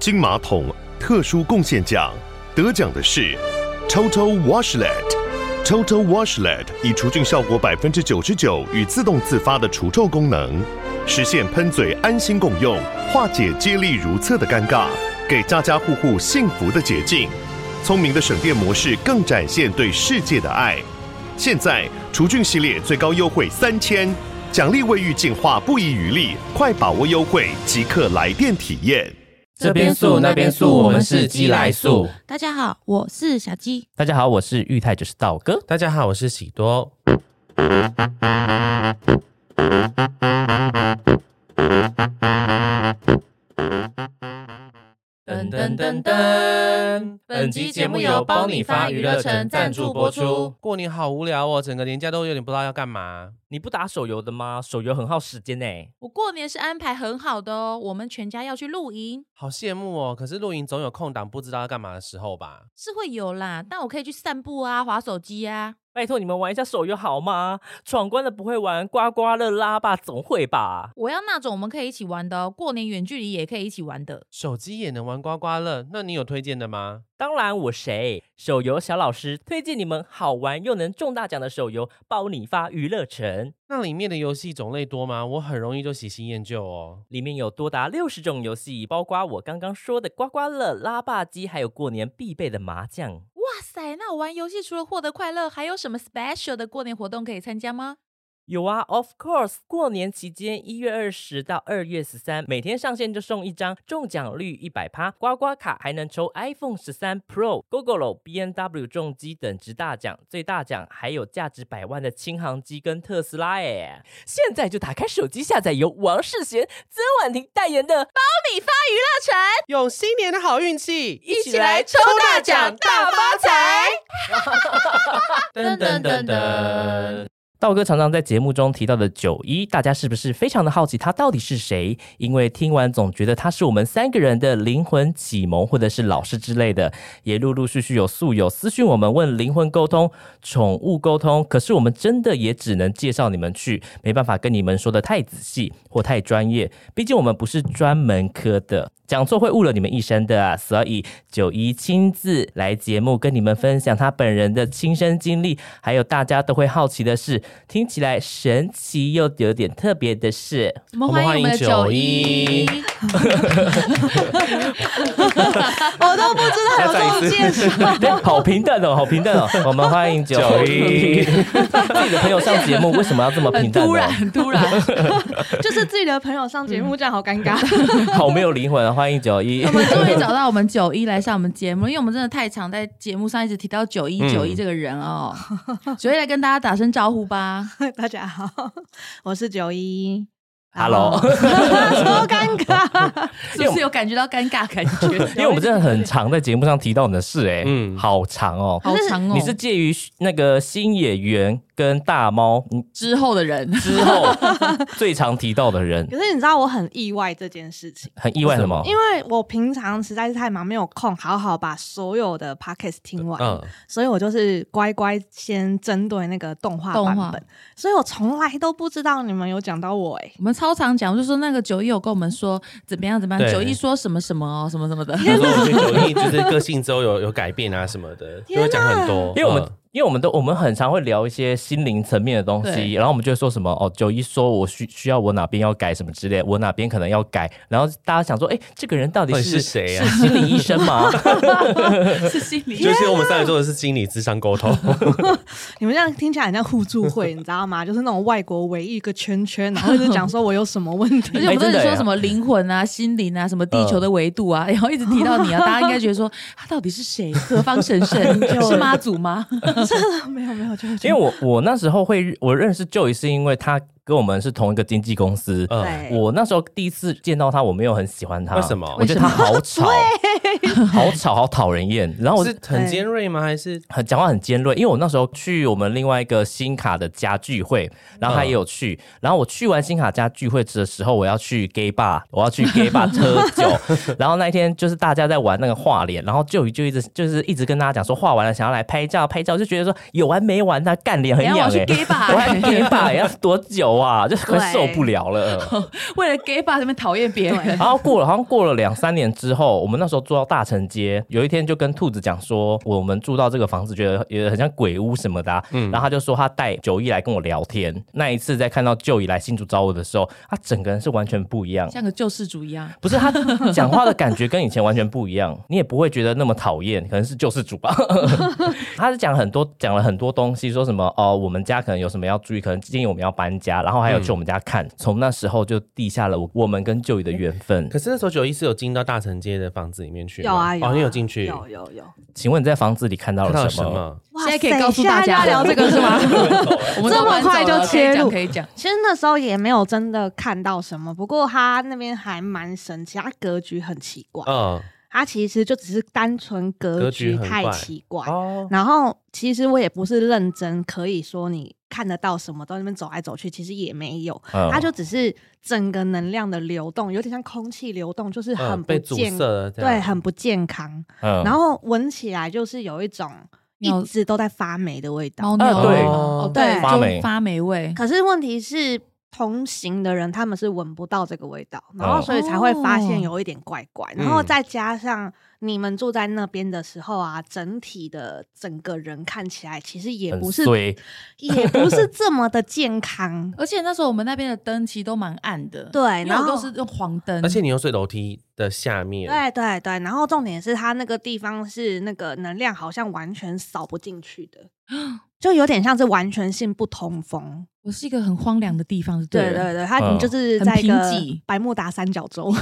金马桶特殊贡献奖，得奖的是 Total Washlet。Total Washlet 以除菌效果百分之九十九与自动自发的除臭功能，实现喷嘴安心共用，化解接力如厕的尴尬，给家家户户幸福的捷径。聪明的省电模式更展现对世界的爱。现在除菌系列最高优惠三千，奖励卫浴净化不遗余力，快把握优惠，即刻来电体验。这边素那边素，我们是鸡来素。大家好，我是小鸡。大家好，我是玉泰，就是道哥。大家好，我是喜多。噔噔噔噔！本集节目由包你发娱乐城赞助播出。过年好无聊哦，整个年假都有点不知道要干嘛。你不打手游的吗？手游很耗时间呢。我过年是安排很好的哦，我们全家要去露营。好羡慕哦，可是露营总有空档，不知道要干嘛的时候吧？是会有啦，但我可以去散步啊，划手机啊。拜托你们玩一下手游好吗？闯关的不会玩刮刮乐拉吧？总会吧？我要那种我们可以一起玩的，过年远距离也可以一起玩的。手机也能玩刮刮乐？那你有推荐的吗？当然，我谁手游小老师推荐你们好玩又能中大奖的手游，包你发娱乐城。那里面的游戏种类多吗？我很容易就喜新厌旧哦。里面有多达六十种游戏，包括我刚刚说的刮刮乐、拉霸机，还有过年必备的麻将。哇塞，那我玩游戏除了获得快乐，还有什么 special 的过年活动可以参加吗？有啊，Of course，过年期间一月二十到二月十三，每天上线就送一张中奖率一百趴刮刮卡，还能抽 iPhone 十三 Pro、GoGoLo、B N W 重机等值大奖，最大奖还有价值百万的轻航机跟特斯拉耶！现在就打开手机下载由王世贤、曾婉婷代言的《包米发娱乐城》，用新年的好运气，一起来抽大奖大发财！噔噔噔噔。道哥常常在节目中提到的九一，大家是不是非常的好奇他到底是谁？因为听完总觉得他是我们三个人的灵魂启蒙，或者是老师之类的。也陆陆续续有宿友私讯我们问灵魂沟通、宠物沟通，可是我们真的也只能介绍你们去，没办法跟你们说的太仔细或太专业，毕竟我们不是专门科的。讲错会误了你们一生的啊！所以九一亲自来节目跟你们分享他本人的亲身经历，还有大家都会好奇的是，听起来神奇又有点特别的是。我们欢迎我们的九一，我都不知道有这种介绍，好平淡哦，好平淡哦。我们欢迎九一，自己的朋友上节目为什么要这么平淡？突然，突然，就是自己的朋友上节目，这样好尴尬，好没有灵魂啊！欢迎九一，我们终于找到我们九一来上我们节目，因为我们真的太常在节目上一直提到九一九一这个人哦。九一来跟大家打声招呼吧，大家好，我是九一。Hello，多尴尬，是不是有感觉到尴尬感觉？因为我们真的很常在节目上提到你的事，哎，嗯嗯，好长哦，好长哦，你是介于那个新演员跟大猫嗯之后的人，之后 最常提到的人，可是你知道我很意外这件事情，很意外什么？因为我平常实在是太忙，没有空好好把所有的 podcast 听完，嗯，所以我就是乖乖先针对那个动画动画。版本，所以我从来都不知道你们有讲到我哎、我们超常讲，就说那个九一有跟我们说怎么样怎么样，对。九一说什么什么哦，什么什么的。他说我觉得九一就是个性之后有有改变啊什么的，就会讲很多。因为我们、嗯因为我们都我们很常会聊一些心灵层面的东西，然后我们就会说什么哦，九一说我需需要我哪边要改什么之类，我哪边可能要改，然后大家想说，哎，这个人到底是是谁啊是心理医生吗？是心理就是我们三个做的是心理智商沟通，你们这样听起来很像互助会，你知道吗？就是那种外国唯一一个圈圈，然后一直讲说我有什么问题而且。我们真的说什么灵魂啊、心灵啊、什么地球的维度啊，然后一直提到你啊，大家应该觉得说他到底是谁？何方神圣？是妈祖吗？没有没有，就是因为我我那时候会我认识 Joy 是因为他跟我们是同一个经纪公司。嗯，对。我那时候第一次见到他，我没有很喜欢他，为什么？我觉得他好吵 好吵，好讨人厌。然后我是很尖锐吗？还是？很讲话很尖锐，因为我那时候去我们另外一个新卡的家聚会，然后他也有去，然后我去完新卡家聚会的时候，我要去 gay bar，我要去 gay bar 喝酒，然后那一天就是大家在玩那个画脸，然后就就一直就是一直跟大家讲说画完了想要来拍照拍照，就觉得说有完没完，他干脸很然后我去痒哎、gay 吧我，还 gay bar 要多久熟啊？就是快受不了了。为了 gay 吧，这边讨厌别人然。后过了，好像过了两三年之后，我们那时候住到大成街，有一天就跟兔子讲说，我们住到这个房子，觉得也很像鬼屋什么的、啊。然后他就说他带九一来跟我聊天。那一次在看到舅姨来新竹找我的时候，他整个人是完全不一样。像个救世主一样，不是他 讲话的感觉跟以前完全不一样，你也不会觉得那么讨厌，可能是救世主吧。他是讲很多讲了很多东西，说什么哦，我们家可能有什么要注意，可能建议我们要搬家，然后还有去我们家看。从那时候就立下了我我们跟舅姨的缘分。可是那时候九一是有进到大城街的房子里面去，有啊有啊，哦，你有进去，有有有。请问你在房子里看到了什么？了什么？哇现在可以告诉大家现在要聊这个是吗？我们这么快就切入可以讲。其实那时候也没有真的看到什么，不过他那边还蛮神奇，他格局很奇怪。嗯，他其实就只是单纯格格局局太奇怪。哦，然后其实我也不是认真可以说你看得到什么，到那边走来走去，其实也没有。嗯它就只是整个能量的流动，有点像空气流动，就是很不嗯被阻健塞了，这样对，很不健康。嗯然后闻起来就是有一种鸟一直都在发霉的味道。猫尿啊对哦，对对，发霉发霉味。可是问题是，同行的人他们是闻不到这个味道，然后嗯所以才会发现哦有一点怪怪。嗯然后再加上你们住在那边的时候啊，整体的整个人看起来其实也不是也不是这么的健康。而且那时候我们那边的灯其实都蛮暗的，对然后都是用黄灯，而且你又睡楼梯的下面，对对对，然后重点是它那个地方是那个能量好像完全扫不进去的，就有点像是完全性不通风。我是一个很荒凉的地方，了对对对，它嗯你就是在一个瘠百慕达三角洲。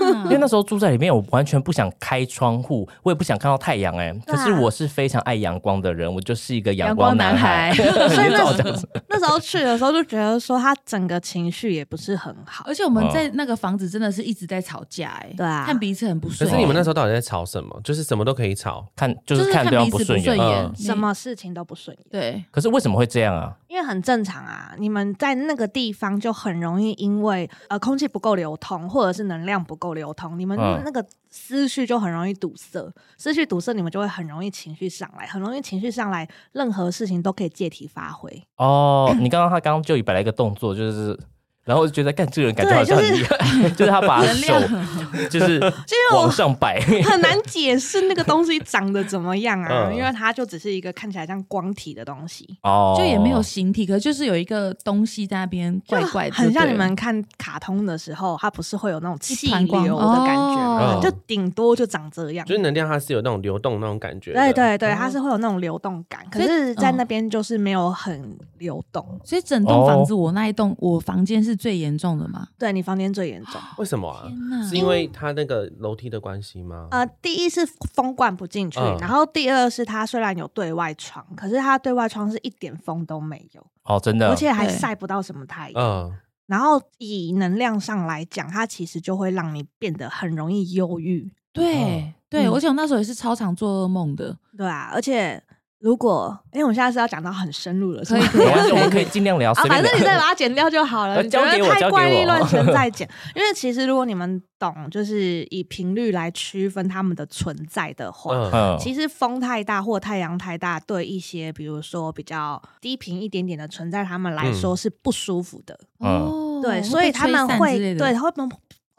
嗯 因为那时候住在里面，我完全不想开窗户，我也不想看到太阳哎、可是我是非常爱阳光的人，我就是一个阳阳光男男孩 所以那时我这样子那时候去的时候就觉得说他整个情绪也不是很好。而且我们在那个房子真的是一直在吵架，哎，对啊看彼此很不顺可。是你们那时候到底在吵什么？就是什么都可以吵，看就就是是看对方不顺眼。眼嗯，什么事情都不顺眼，对，可是为什么会这样啊？因为很正常啊。你们在那个地方就很容易因为呃空气不够流通，或者是能量不够流通，你们嗯那个思绪就很容易堵塞。思绪堵塞，你们就会很容易情绪上来，很容易情绪上来，任何事情都可以借题发挥。哦，你刚刚他刚刚就摆了一个动作，就是。然后我就觉得，干这个人感觉好像很厉害，就是他把能手量就是就往上摆，很难解释那个东西长得怎么样啊，嗯因为它就只是一个看起来像光体的东西。哦，就也没有形体，可是就是有一个东西在那边怪怪的，很像你们看卡通的时候，它不是会有那种气流的感觉吗？哦就顶多就长这样。就是能量它是有那种流动那种感觉。对对对，哦它是会有那种流动感，可是，在嗯那边就是没有很流动。所以整栋房子，我那一栋我房间是最严重的吗？对你房间最严重。为什么啊？是因为它那个楼梯的关系吗？呃，第一是风灌不进去，嗯然后第二是它虽然有对外窗，可是它对外窗是一点风都没有，哦，真的，而且还对晒不到什么太阳。嗯，然后以能量上来讲，它其实就会让你变得很容易忧郁。对对，嗯而且我那时候也是超常做噩梦的，对啊，而且如果因为我们现在是要讲到很深入了，是吗可以可没关系，我们可以尽量聊，啊，反正你再把它剪掉就好了。呃你觉得太怪力乱神再剪，因为其实如果你们懂，就是以频率来区分它们的存在的话。其实风太大或太阳太大，对一些比如说比较低频一点点的存在，他们来说是不舒服的。嗯哦，对，所以他们会对，他们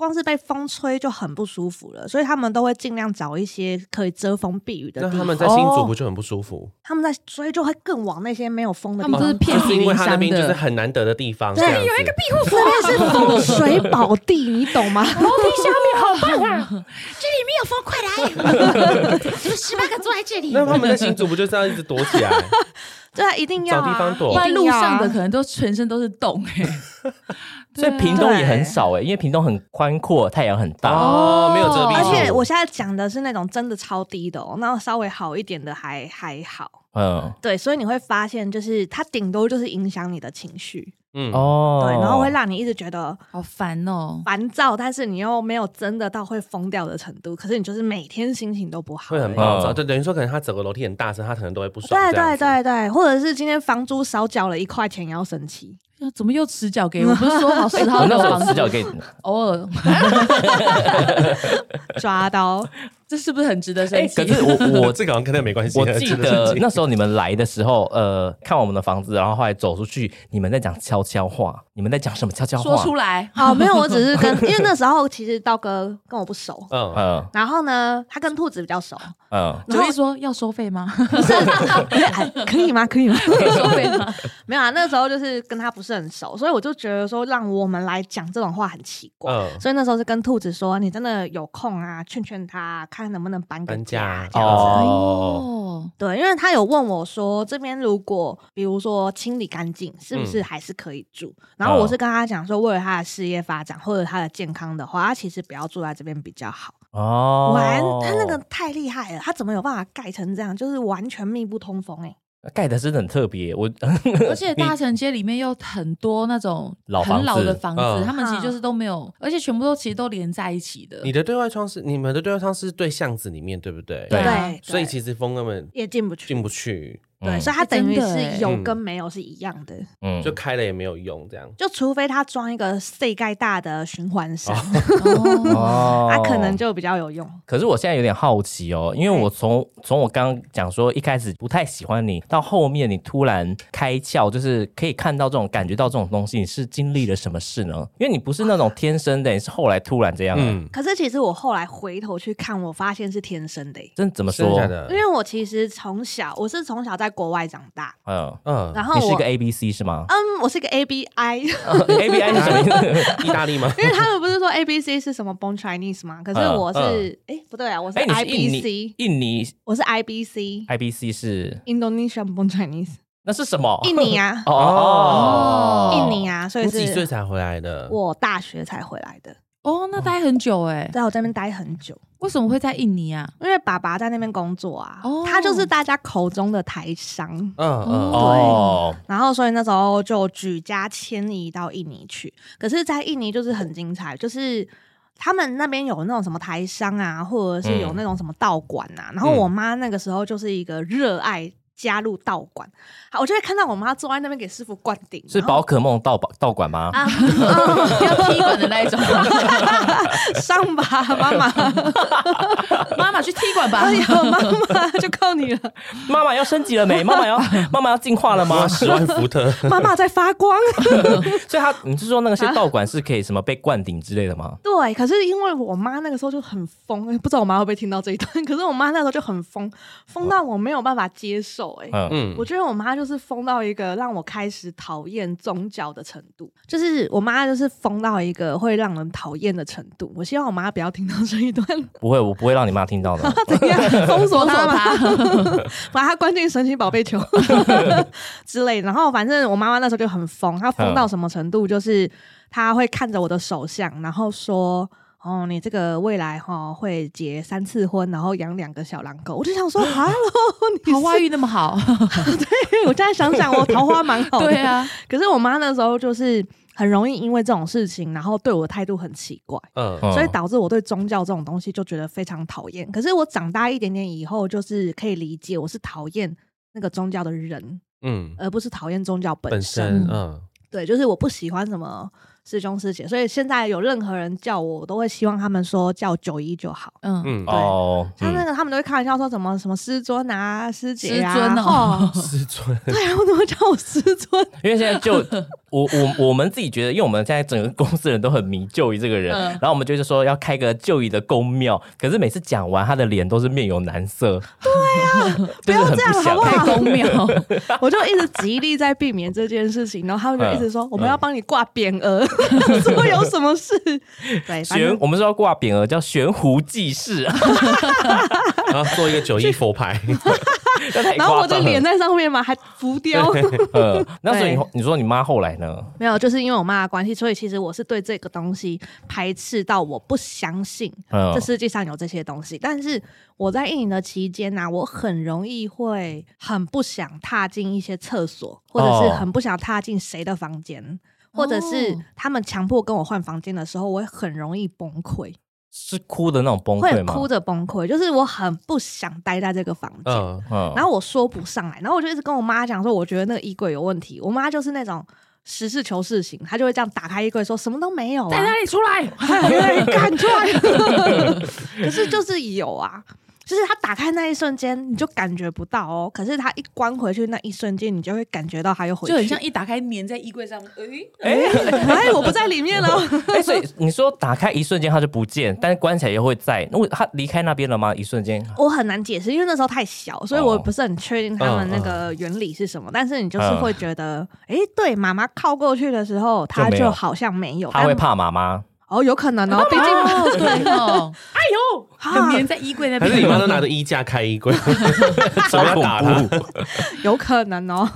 光是被风吹就很不舒服了，所以他们都会尽量找一些可以遮风避雨的地方。那他们在新竹不就很不舒服？他们在，所以就会更往那些没有风的他地方跑。们都是遍就是因为他的就是很难得的地方，对这样有一个庇护那边是风水宝地，你懂吗？楼梯下面好棒啊 这里没有风，快来！你们十八个坐在这里。那他们在新竹不就是要一直躲起来？对啊，一定要、啊、找地方躲。不然路上的可能都全身都是洞哎，所以屏东也很少哎，因为屏东很宽阔，太阳很大。哦，没有遮蔽而。且我现在讲的是那种真的超低的哦，那稍微好一点的还还好。嗯，对，所以你会发现，就是它顶多就是影响你的情绪，嗯，哦，对，然后会让你一直觉得好烦哦。烦躁，但是你又没有真的到会疯掉的程度，可是你就是每天心情都不好，会很暴躁，嗯就等于说可能他整个楼梯很大声，他可能都会不爽。对对对对，或者是今天房租少缴了一块钱也要生气，怎么又迟缴给我？不是说好十号 我那时候的房子迟缴给你，偶尔 抓到。这是不是很值得生哎，气？可是我 我这个好像跟那没关系。我记得 那时候你们来的时候，呃，看我们的房子，然后后来走出去，你们在讲悄悄话，你们在讲什么悄悄话？说出来，好，没有，我只是跟，因为那时候其实道哥跟我不熟，嗯，嗯然后呢，他跟兔子比较熟，嗯，九一说要收费吗？哎可以吗？可以吗？可以收费吗？没有啊，那时候就是跟他不是很熟，所以我就觉得说让我们来讲这种话很奇怪。嗯所以那时候是跟兔子说，你真的有空啊，劝劝他，看能不能搬个搬家家这样子。哦，哦，对，因为他有问我说，这边如果比如说清理干净，是不是嗯还是可以住？然后我是跟他讲说，为了他的事业发展或者他的健康的话，他其实不要住在这边比较好。哦，完，他那个太厉害了，他怎么有办法盖成这样？就是完全密不通风哎、盖的真的很特别，我而 且大城街里面有很多那种老很老的子房子，嗯他们其实就是都没有，而且全部都其实都连在一起的。你的对外窗是你们的对外窗是对巷子里面，对不对？对所以其实风根本也进不去。进不去，对，嗯所以它等于是有嗯跟没有是一样的。嗯就开了也没有用，这样。就除非他装一个塞盖大的循环扇，他 可能就比较有用。可是我现在有点好奇哦，因为我从从我刚刚讲说一开始不太喜欢你，到后面你突然开窍，就是可以看到这种感觉到这种东西，你是经历了什么事呢？因为你不是那种天生的，你是后来突然这样、嗯，嗯，可是其实我后来回头去看，我发现是天生的欸、真怎么说？真的因？为我其实从小我是从小在国外长大，嗯，嗯，然后你是一个 A B C 是吗？嗯，我是一个 A B I，A B I 是什么？意思？意大利吗？因为他们不是说 A B C 是什么 Born Chinese 吗？可是嗯我是哎、不对啊，我是 I B C，印尼我是 I B C I B C 是？Indonesian Born Chinese，那是什么？印尼啊，哦。哦印尼啊，所以是几岁才回来的？我大学才回来的，哦，那待很久哎，在我这边待很久。为什么会在印尼啊？因为爸爸在那边工作啊，哦他就是大家口中的台商，嗯嗯，哦，然后所以那时候就举家迁移到印尼去。可是，在印尼就是很精彩，就是他们那边有那种什么台商啊，或者是有那种什么道馆啊。然后我妈那个时候就是一个热爱。加入道馆，好，我就会看到我妈坐在那边给师傅灌顶，是宝可梦道道馆吗？啊，要踢馆的那一种，上吧，妈妈，妈妈去踢馆吧 哎。呀，妈妈就靠你了，妈妈要升级了没？妈妈要 妈妈要进化了吗哇，？十万伏特，妈妈在发光。所以他，你是说那些道馆是可以什么被灌顶之类的吗？对，可是因为我妈那个时候就很疯，不知道我妈会不会听到这一段。可是我妈那时候就很疯，疯到我没有办法接受、欸。嗯，嗯我觉得我妈就是疯到一个让我开始讨厌宗教的程度，就是我妈就是疯到一个会让人讨厌的程度。我希望我妈不要听到这一段，不会，我不会让你妈听到的。怎样 封锁？他，把她关进神奇宝贝球之类的。然后反正我妈妈那时候就很疯，她疯到什么程度，就是她会看着我的手相，然后说。哦，你这个未来哈、会结三次婚，然后养两个小狼狗，我就想说，Hello，你桃花是运那么好，对我现在想想，我桃花蛮好的。对啊，可是我妈那时候就是很容易因为这种事情，然后对我的态度很奇怪，嗯嗯所以导致我对宗教这种东西就觉得非常讨厌。可是我长大一点点以后，就是可以理解我是讨厌那个宗教的人，嗯，而不是讨厌宗教本本身。身嗯对，就是我不喜欢什么师兄师姐，所以现在有任何人叫我，我都会希望他们说叫九一就好。嗯，嗯，哦，嗯像那个他们都会开玩笑说什么什么师尊啊、师姐啊，师尊哦 师尊，对啊，我怎么叫我师尊？因为现在就我我我们自己觉得，因为我们现在整个公司人都很迷就一这个人，嗯然后我们就是说要开个就一的公庙，可是每次讲完，他的脸都是面有难色。对呀、不要这样好不好太公庙，我就一直极力在避免这件事情，然后他们就一直说、我们要帮你挂匾额，说有什么事？悬，我们是要挂匾额，叫悬壶济世，然后做一个九一佛牌，然后我的脸在上面嘛，还浮雕。呃，那所以你说你妈后来呢？没有，就是因为我妈的关系，所以其实我是对这个东西排斥到我不相信嗯这世界上有这些东西。但是我在印尼的期间呢、我很容易会很不想踏进一些厕所，或者是哦很不想踏进谁的房间。或者是哦他们强迫跟我换房间的时候，我会很容易崩溃，是哭的那种崩会溃吗？哭着崩溃，就是我很不想待在这个房间。嗯嗯，然后我说不上来，然后我就一直跟我妈讲说，我觉得那个衣柜有问题。我妈就是那种实事求是型，她就会这样打开衣柜说什么都没有、啊，在哪里出来？对，干出来。可是就是有啊，就是它打开那一瞬间，你就感觉不到哦。可是它一关回去那一瞬间，你就会感觉到它又回去，就很像一打开粘在衣柜上，哎，哎，我不在里面了。哎，所以你说打开一瞬间它就不见，但是关起来又会在。那我他离开那边了吗？一瞬间？我很难解释，因为那时候太小，所以我不是很确定他们那个原理是什么。但是你就是会觉得，哎，对，妈妈靠过去的时候，他就好像没有，他会怕妈妈。哦，有可能哦，毕竟 对哦，哎呦，很粘在衣柜那边，还是你妈都拿着衣架开衣柜，怎么打他？有可能哦。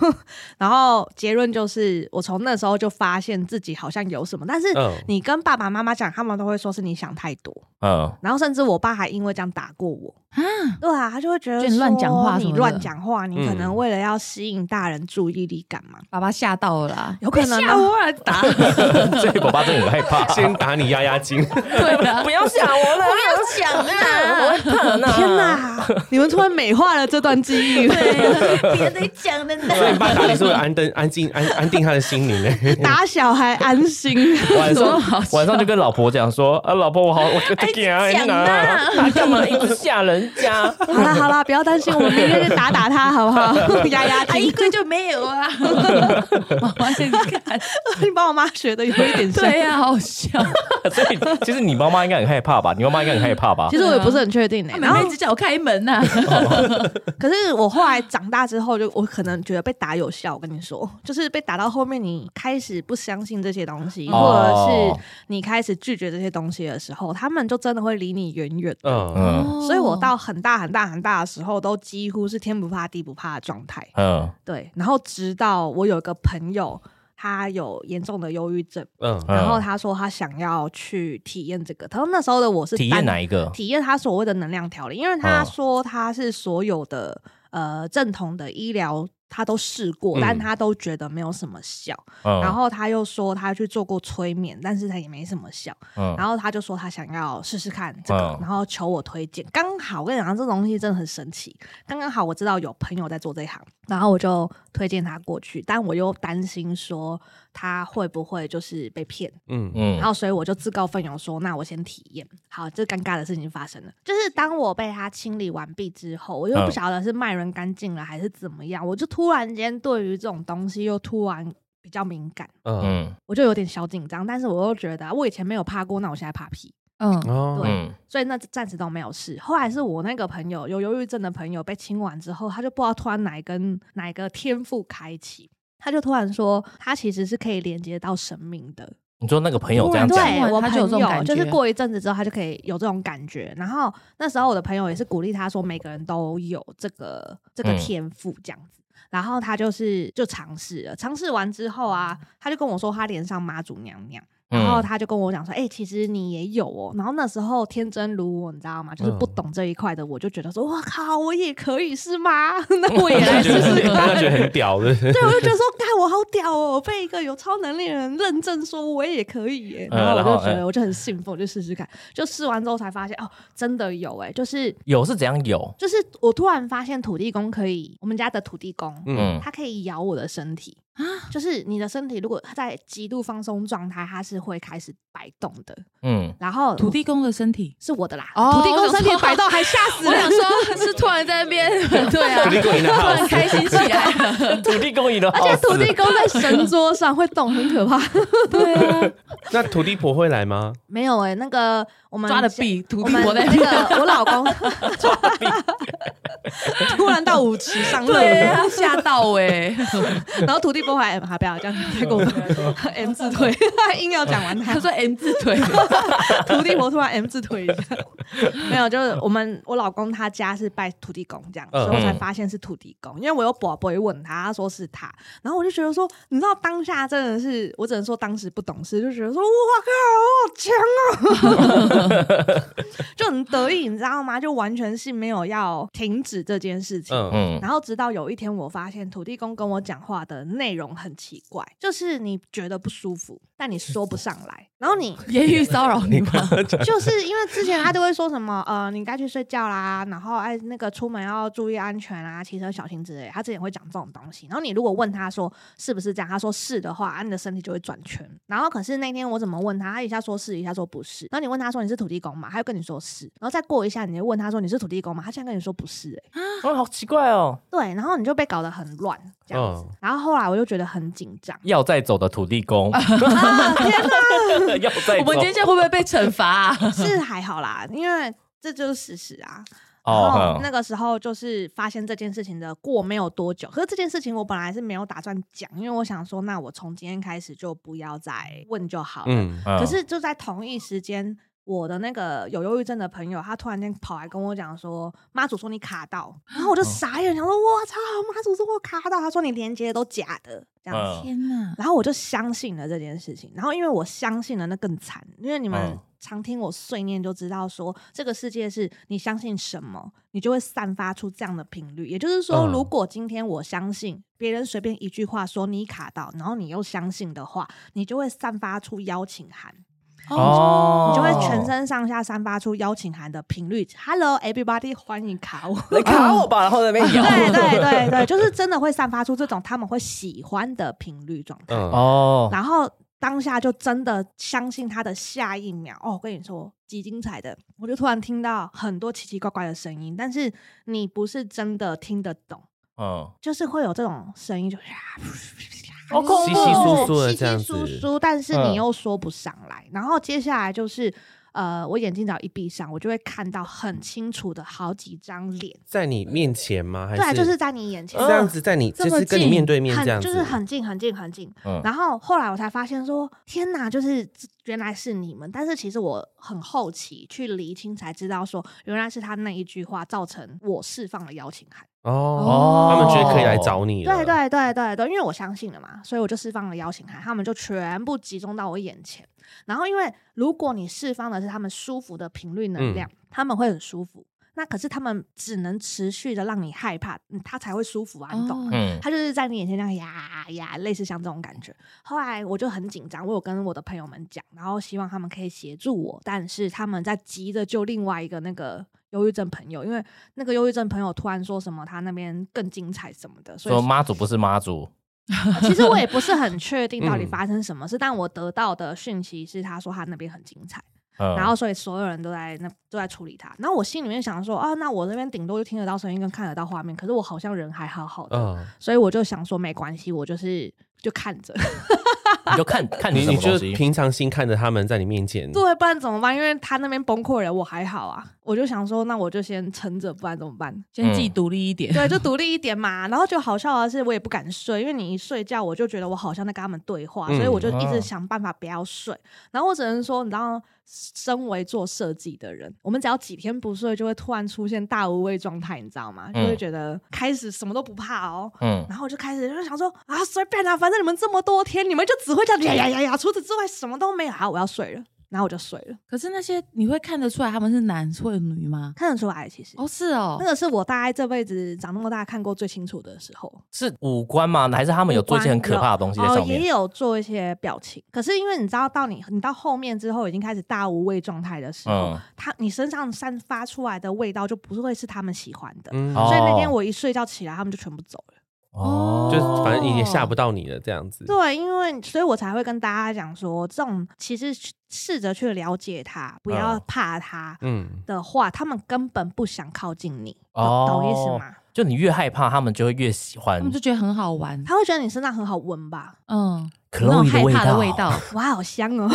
然后结论就是，我从那时候就发现自己好像有什么，但是你跟爸爸妈妈讲，他们都会说是你想太多。嗯，然后甚至我爸还因为这样打过我。啊，对啊，他就会觉得乱讲话，你乱讲话，你可能为了要吸引大人注意力干嘛？爸爸吓到了啦，有可能吓我打，所以爸爸真的很害怕，先打你压压惊。对的，不要想我了，不要想啊，我怕呢。天哪，你们突然美化了这段记忆，对别得讲的呢。所以你爸打你是为了安定、安静、安安定他的心灵呢？打小孩安心，晚上晚上就跟老婆讲说啊，老婆我好，我得讲啊，干嘛一直吓人？家好啦好啦，不要担心，我们明天就打打他，好不好？压压他衣柜就没有啊。妈妈你看，你把我妈学的有一点像，对呀，好笑。所以其实你妈妈应该很害怕吧？你妈妈应该很害怕吧？其实我也不是很确定呢。然后一直叫我开门呐。可是我后来长大之后，就我可能觉得被打有效。我跟你说，就是被打到后面，你开始不相信这些东西，或者是你开始拒绝这些东西的时候，他们就真的会离你远远的。嗯嗯。所以我到。很大很大很大的时候，都几乎是天不怕地不怕的状态。嗯，对。然后直到我有一个朋友，他有严重的忧郁症。嗯，然后他说他想要去体验这个。他说那时候的我是体验哪一个？体验他所谓的能量调理，因为他说他是所有的呃正统的医疗。他都试过，但他都觉得没有什么效。然后他又说他去做过催眠，但是他也没什么效。然后他就说他想要试试看这个，然后求我推荐。刚好我跟你讲，这东西真的很神奇。刚刚好我知道有朋友在做这一行，然后我就推荐他过去。但我又担心说他会不会就是被骗。嗯嗯。然后所以我就自告奋勇说，那我先体验。好，这尴尬的事情发生了，就是当我被他清理完毕之后，我又不晓得是卖人干净了还是怎么样，我就。突然间，对于这种东西又突然比较敏感，嗯，我就有点小紧张。但是我又觉得，我以前没有怕过，那我现在怕屁，嗯，对，所以那暂时都没有事。后来是我那个朋友有忧郁症的朋友被清完之后，他就不知道突然哪一根哪一个天赋开启，他就突然说，他其实是可以连接到神明的。你说那个朋友这样讲，我朋友就是过一阵子之后，他就可以有这种感觉。然后那时候我的朋友也是鼓励他说，每个人都有这个这个天赋这样子。然后他就是就尝试了，尝试完之后啊，他就跟我说他连上妈祖娘娘。然后他就跟我讲说：“哎，其实你也有哦。”然后那时候天真如我，你知道吗？就是不懂这一块的，我就觉得说：“哇靠，我也可以是吗？那我也来试试看。”觉得很屌的。对，我就觉得说：“哎我好屌哦，被一个有超能力的人认证说我也可以耶。”然后我就觉得我就很兴奋，我就试试看。就试完之后才发现哦，真的有哎，就是有是怎样有？就是我突然发现土地公可以，我们家的土地公，嗯，他可以咬我的身体。啊，就是你的身体如果在极度放松状态，它是会开始摆动的。嗯，然后土地公的身体。是我的啦，哦土地公身体摆动还吓死！我想说，是突然在那边，对啊，突然开心起来，土地公赢了，而且土地公在神桌上会动，很可怕。对啊，那土地婆会来吗？没有哎，那个我们抓的币，土地婆在那个我老公 抓币，突然到舞池上，对啊，吓到哎，然后土地。不还还不要这样太过分，M 字腿，他 硬要讲完，他说 M 字腿，土地婆突然 M 字腿。一下，没有，就是我们我老公他家是拜土地公这样，所以我才发现是土地公，因为我有宝贝问他，他说是他，然后我就觉得说，你知道当下真的是，我只能说当时不懂事，就觉得说，哇靠，我好强啊，就很得意，你知道吗？就完全是没有要停止这件事情，嗯，然后直到有一天我发现土地公跟我讲话的内。容很奇怪，就是你觉得不舒服，但你说不上来，然后你 言语骚扰你吗？就是因为之前他都会说什么呃，你该去睡觉啦，然后哎那个出门要注意安全啊，骑车小心之类，他之前会讲这种东西。然后你如果问他说是不是这样，他说是的话，啊你的身体就会转圈。然后可是那天我怎么问他，他一下说是，一下说不是。然后你问他说你是土地公嘛，他就跟你说是。然后再过一下，你就问他说你是土地公嘛，他现在跟你说不是、欸，哦，好奇怪哦，对，然后你就被搞得很乱这样子。嗯然后后来我就觉得很紧张。要再走的土地公，啊天哪！要再我们接下来会不会被惩罚啊？是还好啦，因为这就是事实啊。然哦后那个时候就是发现这件事情的过没有多久，可是这件事情我本来是没有打算讲，因为我想说，那我从今天开始就不要再问就好了。可是就在同一时间，我的那个有忧郁症的朋友，他突然间跑来跟我讲说，妈祖说你卡到，然后我就傻眼，想说我操，妈祖说我卡到，他说你连接都假的这样天哪！然后我就相信了这件事情，然后因为我相信了，那更惨，因为你们嗯。常听我碎念就知道说，这个世界是你相信什么，你就会散发出这样的频率。也就是说，嗯。如果今天我相信别人随便一句话说你卡到，然后你又相信的话，你就会散发出邀请函，哦，你就会全身上下散发出邀请函的频率。Hello everybody，欢迎卡我。来 卡我吧，然后在那边摇。对对对对，就是真的会散发出这种他们会喜欢的频率状态。嗯哦，然后当下就真的相信他的下一秒，哦，我跟你说，极精彩的，我就突然听到很多奇奇怪怪的声音，但是你不是真的听得懂，嗯，就是会有这种声音，就是 好恐稀稀疏疏的稀这样稀疏子，疏，但是嗯你又说不上来。然后接下来就是。呃，我眼睛只要一闭上，我就会看到很清楚的好几张脸，在你面前吗？还对啊，就是在你眼前，这样子，在你这么就是跟你近面对面很这样子，就是很近很近很近。嗯然后后来我才发现说，天哪，就是原来是你们。但是其实我很后期去厘清才知道说，原来是他那一句话造成我释放了邀请函。哦，他们觉得可以来找你了，对对对对对，因为我相信了嘛，所以我就释放了邀请函，他们就全部集中到我眼前。然后，因为如果你释放的是他们舒服的频率能量，他们会很舒服。那可是他们只能持续的让你害怕，嗯他才会舒服啊，你懂吗？他就是在你眼前这样呀呀，类似像这种感觉。后来我就很紧张，我有跟我的朋友们讲，然后希望他们可以协助我，但是他们在急着救另外一个那个忧郁症朋友，因为那个忧郁症朋友突然说什么他那边更精彩什么的，所说以妈祖不是妈祖，其实我也不是很确定到底嗯发生什么事，但我得到的讯息是他说他那边很精彩。嗯然后所以所有人都在那都在处理他。然后我心里面想说啊，那我这边顶多就听得到声音跟看得到画面，可是我好像人还好好的，嗯，所以我就想说没关系，我就是就看着，你就看 看你你你就平常心看着他们在你面前，对，不然怎么办？因为他那边崩溃了，我还好啊，我就想说，那我就先撑着，不然怎么办？先自己独立一点。对，就独立一点嘛。然后就好笑的是，我也不敢睡，因为你一睡觉，我就觉得我好像在跟他们对话，所以我就一直哦想办法不要睡。然后我只能说，你知道，身为做设计的人，我们只要几天不睡，就会突然出现大无畏状态，你知道吗？就会嗯觉得开始什么都不怕哦。嗯，然后我就开始就想说啊，随便啦、反正你们这么多天，你们就只会这样呀呀呀呀，除此之外什么都没有。啊，我要睡了，然后我就睡了。可是那些你会看得出来他们是男或者女吗？看得出来，其实哦，是哦那，个是我大概这辈子长那么大看过最清楚的时候。是五官吗？还是他们有做一些很可怕的东西在哦，上面？也有做一些表情。可是因为你知道，到你你到后面之后，已经开始大无畏状态的时候，嗯他你身上散发出来的味道就不会是他们喜欢的。嗯，哦所以那天我一睡觉起来，他们就全部走了。哦，就是反正也吓不到你了，这样子，对，因为所以我才会跟大家讲说，这种其实试着去了解他，不要嗯怕他嗯，的话，他们根本不想靠近你，哦懂懂意思吗？就你越害怕，他们就会越喜欢他们就觉得很好玩。他会觉得你身上很好闻吧？嗯，可那种 Chloe 害怕的味道。哇，好香哦！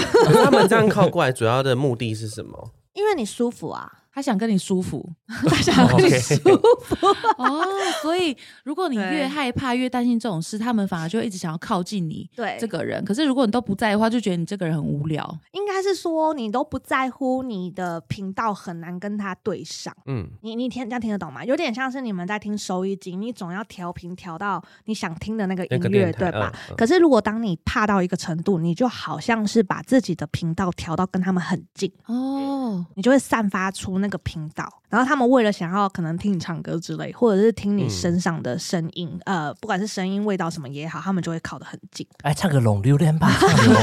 他们这样靠过来，主要的目的是什么？因为你舒服啊，他想跟你舒服 他想跟你舒服。哦，所以如果你越害怕、越担心这种事，他们反而就会一直想要靠近你对，这个人。可是如果你都不在的话，就觉得你这个人很无聊。应该是说你都不在乎，你的频道很难跟他对上。嗯，你你听这样听得懂吗？有点像是你们在听收音机，你总要调频调到你想听的那个音乐，个对吧？？嗯嗯可是如果当你怕到一个程度，你就好像是把自己的频道调到跟他们很近，哦，你就会散发出那个频道，然后他们为了想要可能听你唱歌之类，或者是听你嗯身上的声音，呃，不管是声音、味道什么也好，他们就会靠得很近。哎，唱个龙榴莲吧，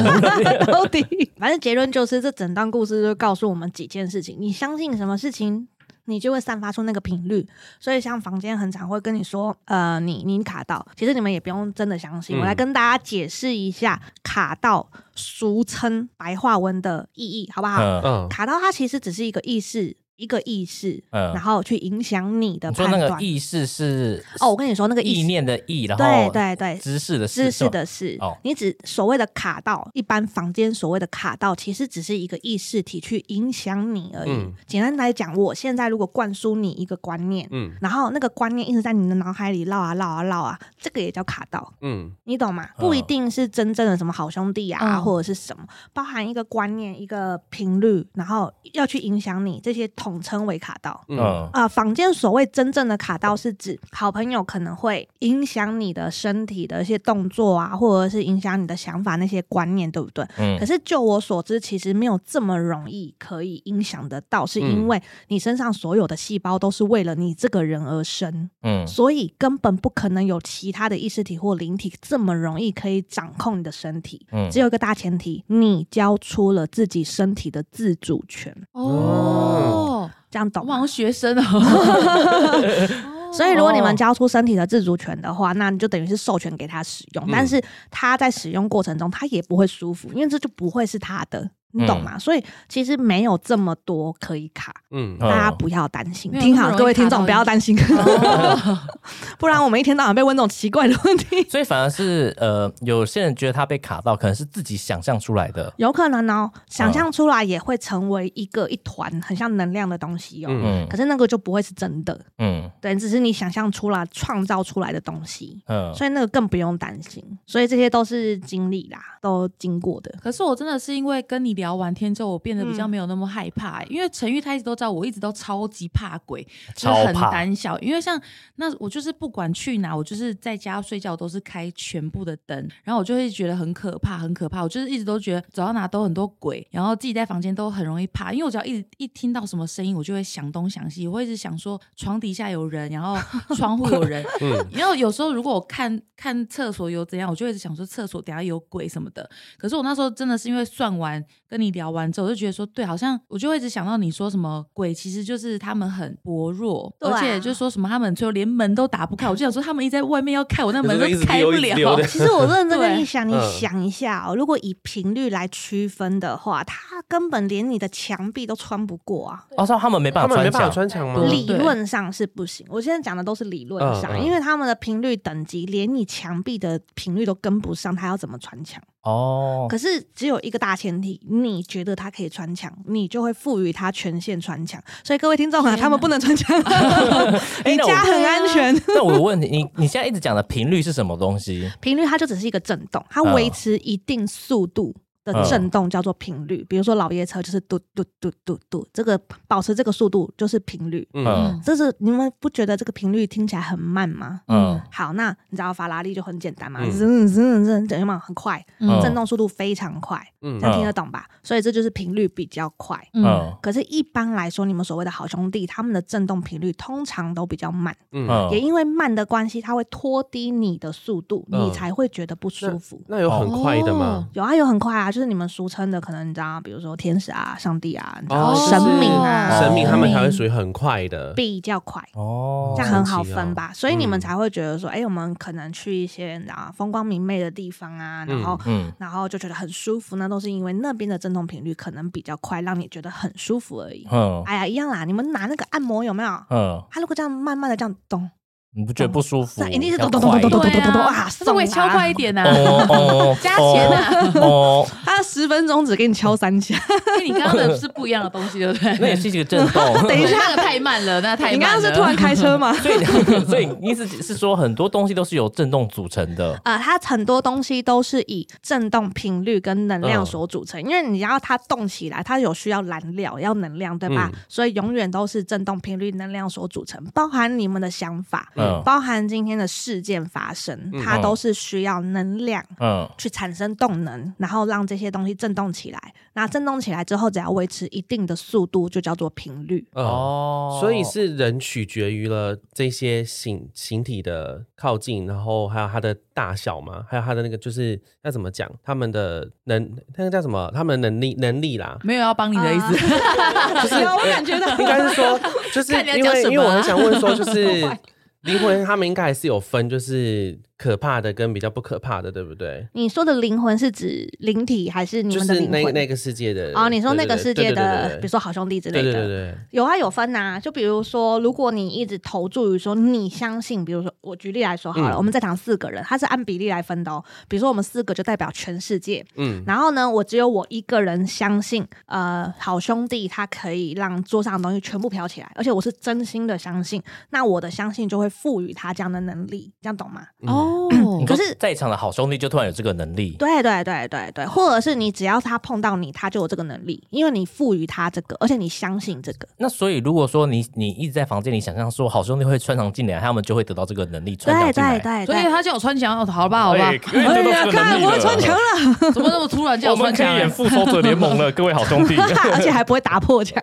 到底，反正结论就是，这整段故事就告诉我们几件事情：你相信什么事情，你就会散发出那个频率。所以，像房间很常会跟你说，呃，你你卡到，其实你们也不用真的相信。嗯我来跟大家解释一下卡到，俗称白话文的意义，好不好？嗯，嗯卡到它其实只是一个意识，一个意识，嗯。然后去影响你的你说那判断。个意识是哦，我跟你说，那个意意识念的意，然后对对。对，知识的知识的是，哦。你只所谓的卡到，一般房间所谓的卡到，其实只是一个意识体去影响你而已。嗯。简单来讲，我现在如果灌输你一个观念，嗯。然后那个观念一直在你的脑海里绕啊绕啊绕啊，这个也叫卡到。嗯。你懂吗？嗯。不一定是真正的什么好兄弟啊，嗯。或者是什么，包含一个观念、一个频率，然后要去影响你，这些统称为卡刀。嗯。嗯啊、坊间所谓真正的卡刀是指好朋友可能会影响你的身体的一些动作啊，或者是影响你的想法那些观念，对不对？嗯。可是就我所知，其实没有这么容易可以影响得到，是因为你身上所有的细胞都是为了你这个人而生，嗯。所以根本不可能有其他的意识体或灵体这么容易可以掌控你的身体。嗯。只有一个大前提，你交出了自己身体的自主权，哦，这样懂好像？学生哦。所以，如果你们哦交出身体的自主权的话，那你就等于是授权给他使用，嗯但是他在使用过程中，他也不会舒服，因为这就不会是他的，你懂吗？所以其实没有这么多可以卡，嗯嗯大家不要担心。听好，各位听众不要担心，哦 不然我们一天到晚被问这种奇怪的问题。所以反而是呃，有些人觉得他被卡到，可能是自己想象出来的。有可能哦，想象出来也会成为一个一团很像能量的东西哦。嗯嗯可是那个就不会是真的，嗯对，只是你想象出来、创造出来的东西。嗯，所以那个更不用担心，所以这些都是经历啦，都经过的。可是我真的是因为跟你聊完天之后，我变得比较嗯没有那么害怕、因为陈玉他一直都知道，我一直都超级怕鬼，就是很胆小。因为像那我就是不管去哪，我就是在家睡觉都是开全部的灯，然后我就会觉得很可怕，很可怕。我就是一直都觉得走到哪都很多鬼，然后自己在房间都很容易怕，因为我只要一一听到什么声音，我就会想东想西，我会一直想说床底下有人，然后 窗户有人，嗯然后有时候如果我看看厕所有怎样，我就会一直想说厕所底下有鬼什么的。可是我那时候真的是因为算完跟你聊完之后，我就觉得说，对，好像我就会一直想到你说什么鬼，其实就是他们很薄弱，啊而且就说什么他们最后连门都打不开。我就想说，他们一直在外面要开我那门都开不了。其实我认真跟对你想，你嗯想一下哦，如果以频率来区分的话，他根本连你的墙壁都穿不过啊。哦，说他们没办法他们没办法穿墙，吗？理论上是不行，我现在讲的都是理论上，嗯嗯因为他们的频率等级连你墙壁的频率都跟不上，他要怎么穿墙？哦，可是只有一个大前提，你觉得他可以穿墙，你就会赋予他权限穿墙。所以各位听众啊，他们不能穿墙，你家很安全。那我有问你，你你现在一直讲的频率是什么东西？频率它就只是一个震动，它嗯维持一定速度。的震动叫做频率，比如说老爷车就是嘟嘟嘟嘟嘟，这个保持这个速度就是频率。嗯。嗯。这是你们不觉得这个频率听起来很慢吗？嗯。好，那你知道法拉利就很简单嘛，嗯。滋滋滋滋，有没有？很快？嗯。震动速度非常快，嗯。这样听得懂吧？所以这就是频率比较快。嗯，嗯。可是，一般来说，你们所谓的好兄弟，他们的震动频率通常都比较慢，嗯，嗯。也因为慢的关系，它会拖低你的速度，嗯。你才会觉得不舒服。那有很快的吗？有啊，有很快啊，就是你们俗称的，可能你知道，比如说天使啊、上帝啊，你知道、哦神明啊，哦神明他们才会属于很快的。比较快。哦，这样很好分吧，所以你们嗯才会觉得说，哎、我们可能去一些啊风光明媚的地方啊，然后、嗯然后就觉得很舒服，那都是因为那边的震动频率可能比较快，让你觉得很舒服而已。嗯哎呀，一样啦，你们拿那个按摩有没有？嗯，它如果这样慢慢的这样动，你不觉得不舒服？那一定是咚咚咚咚咚咚咚咚咚啊哇那我也送啊敲快一点呐、哦哦，加钱啊！哦，他十分钟只给你敲三下。跟 你刚刚的是不一样的东西，对不对？那也是一个震动。等一下那个太慢了，那太慢了。你刚刚是突然开车吗？所以，所以你意思是说，很多东西都是由震动组成的。呃，它很多东西都是以震动频率跟能量嗯所组成，因为你要它动起来，它有需要燃料，要能量，对吧？嗯所以永远都是震动频率、能量所组成，包含你们的想法，嗯。包含今天的事件发生，嗯。它都是需要能量嗯，去产生动能，然后让这些东西震动起来。那震动起来之后，只要维持一定的速度，就叫做频率。哦。哦，所以是人取决于了这些形形体的靠近，然后还有它的大小吗，还有它的那个就是要怎么讲，他们的能那个叫什么，他们能力能力啦，没有要帮你的意思，就是我感觉到 应该是说，就是因为因为我很想问说，就是 灵魂他们应该还是有分，就是可怕的跟比较不可怕的，对不对？你说的灵魂是指灵体还是你就们的灵魂？那那个世界的哦，你说那个世界的，比如说好兄弟之类的，对对对对，有啊，有分呐、就比如说，如果你一直投注于说你相信，比如说我举例来说好了，嗯我们在场四个人，它是按比例来分的哦。比如说我们四个就代表全世界，嗯然后呢，我只有我一个人相信，呃，好兄弟他可以让桌上的东西全部飘起来，而且我是真心的相信，那我的相信就会赋予他这样的能力，这样懂吗？哦可是在场的好兄弟就突然有这个能力，对对对对对，或者是你只要他碰到你，他就有这个能力，因为你赋予他这个，而且你相信这个。那所以如果说你你一直在房间里想象说好兄弟会穿墙进来，他们就会得到这个能力穿墙对进来。对对对，所以他叫我穿墙，哦好吧，好吧哎，因为这都是个能力看我了穿墙了。怎么那么突然叫 我们可以我穿墙？演复仇者联盟了，各位好兄弟。而且还不会打破墙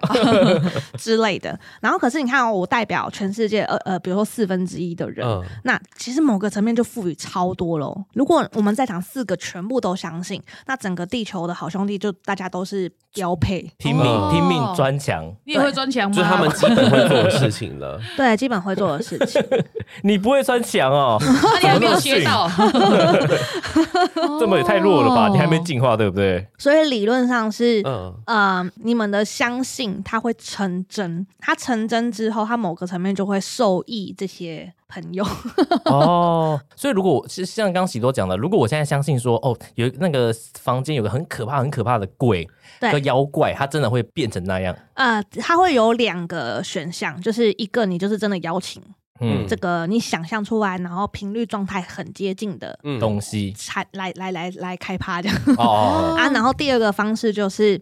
之类的。然后可是你看、哦，我代表全世界呃呃，比如说四分之一的人，嗯那其实某个层面就赋予超多喽。如果我们在场四个全部都相信，那整个地球的好兄弟就大家都是标配，拼命、哦拼命钻墙，你也会钻墙吗？就是他们基本会做的事情了。对，基本会做的事情。你不会钻墙哦，那 你还没有学到，这么也太弱了吧？哦你还没进化对不对？所以理论上是。嗯，呃，你们的相信它会成真，它成真之后，它某个层面就会受益这些朋友。哦，所以如果我其实像刚刚喜多讲的，如果我现在相信说，哦，有那个房间有个很可怕、很可怕的鬼对和妖怪，它真的会变成那样。呃，它会有两个选项，就是一个你就是真的邀请嗯，这个你想象出来，然后频率状态很接近的嗯东西才来来来来开趴这样哦，啊。然后第二个方式就是。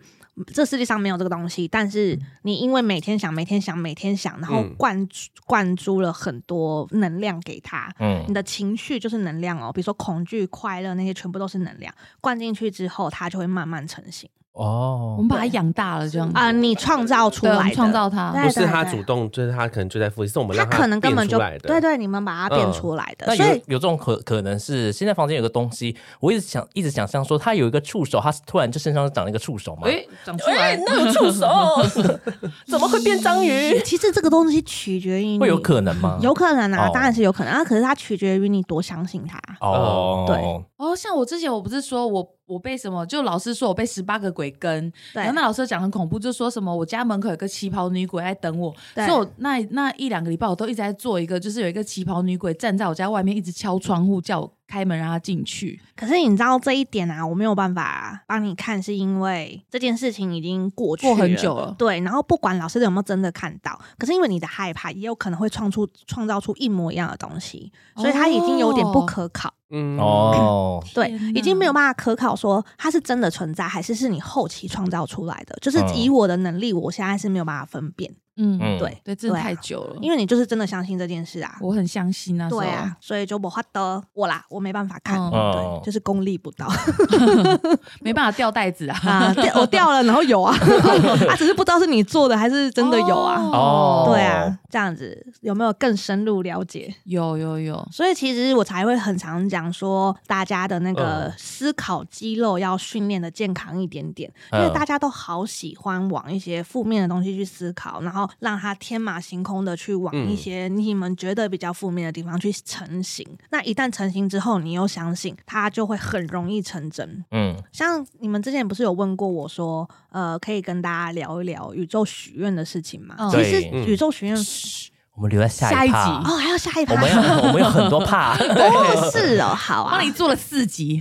这世界上没有这个东西，但是你因为每天想、每天想、每天想，然后嗯。灌注灌注了很多能量给他，嗯。你的情绪就是能量哦，比如说恐惧、快乐那些全部都是能量，灌进去之后，它就会慢慢成型哦我，们把它养大了，这样啊、你创造出对，我们来的，创造它。对不是他主动，就是他可能就在附近，是我们他让可能根本就变出来的。对对，你们把它变嗯出来的，那有所以有这种可可能是现在房间有个东西，我一直想一直想象说，它有一个触手，它突然就身上长了一个触手嘛。哎，长出来，那有触手，怎么会变章鱼？其实这个东西取决于你会有可能吗？有可能啊，哦当然是有可能啊。可是它取决于你多相信它。哦，对哦，像我之前我不是说我我被什么，就老师说我被十八个鬼跟，然后那老师讲很恐怖，就说什么我家门口有个旗袍女鬼在等我，对所以我那那一两个礼拜我都一直在做一个，就是有一个旗袍女鬼站在我家外面，一直敲窗户叫我开门让他进去。可是你知道这一点啊，我没有办法帮你看，是因为这件事情已经过去过很久了。对，然后不管老师有没有真的看到，可是因为你的害怕，也有可能会创出创造出一模一样的东西，所以他已经有点不可考。嗯，哦，对已经没有办法可考说它是真的存在，还是是你后期创造出来的。就是嗯。以我的能力，我现在是没有办法分辨，嗯嗯对对，真的太久了，因为你就是真的相信这件事啊。我很相信那时候。对啊，所以就我画的我啦，我没办法看，对，就是功力不到 没办法掉袋子啊。啊。掉我掉了，然后有啊，啊，只是不知道是你做的还是真的有啊。哦对啊，这样子有没有更深入了解？有有有，所以其实我才会很常讲说，大家的那个嗯思考肌肉要训练的健康一点点，因为嗯大家都好喜欢往一些负面的东西去思考，然后让它天马行空的去往一些你们觉得比较负面的地方去成型。那一旦成型之后，你又相信它，就会很容易成真。嗯，像你们之前不是有问过我说，呃，可以跟大家聊一聊宇宙许愿的事情吗？嗯其实宇宙许愿我们留在下下一一趴。集哦，还有下一趴。我们有我们有很多 怕，哦，是哦，好啊。帮，你做了四集，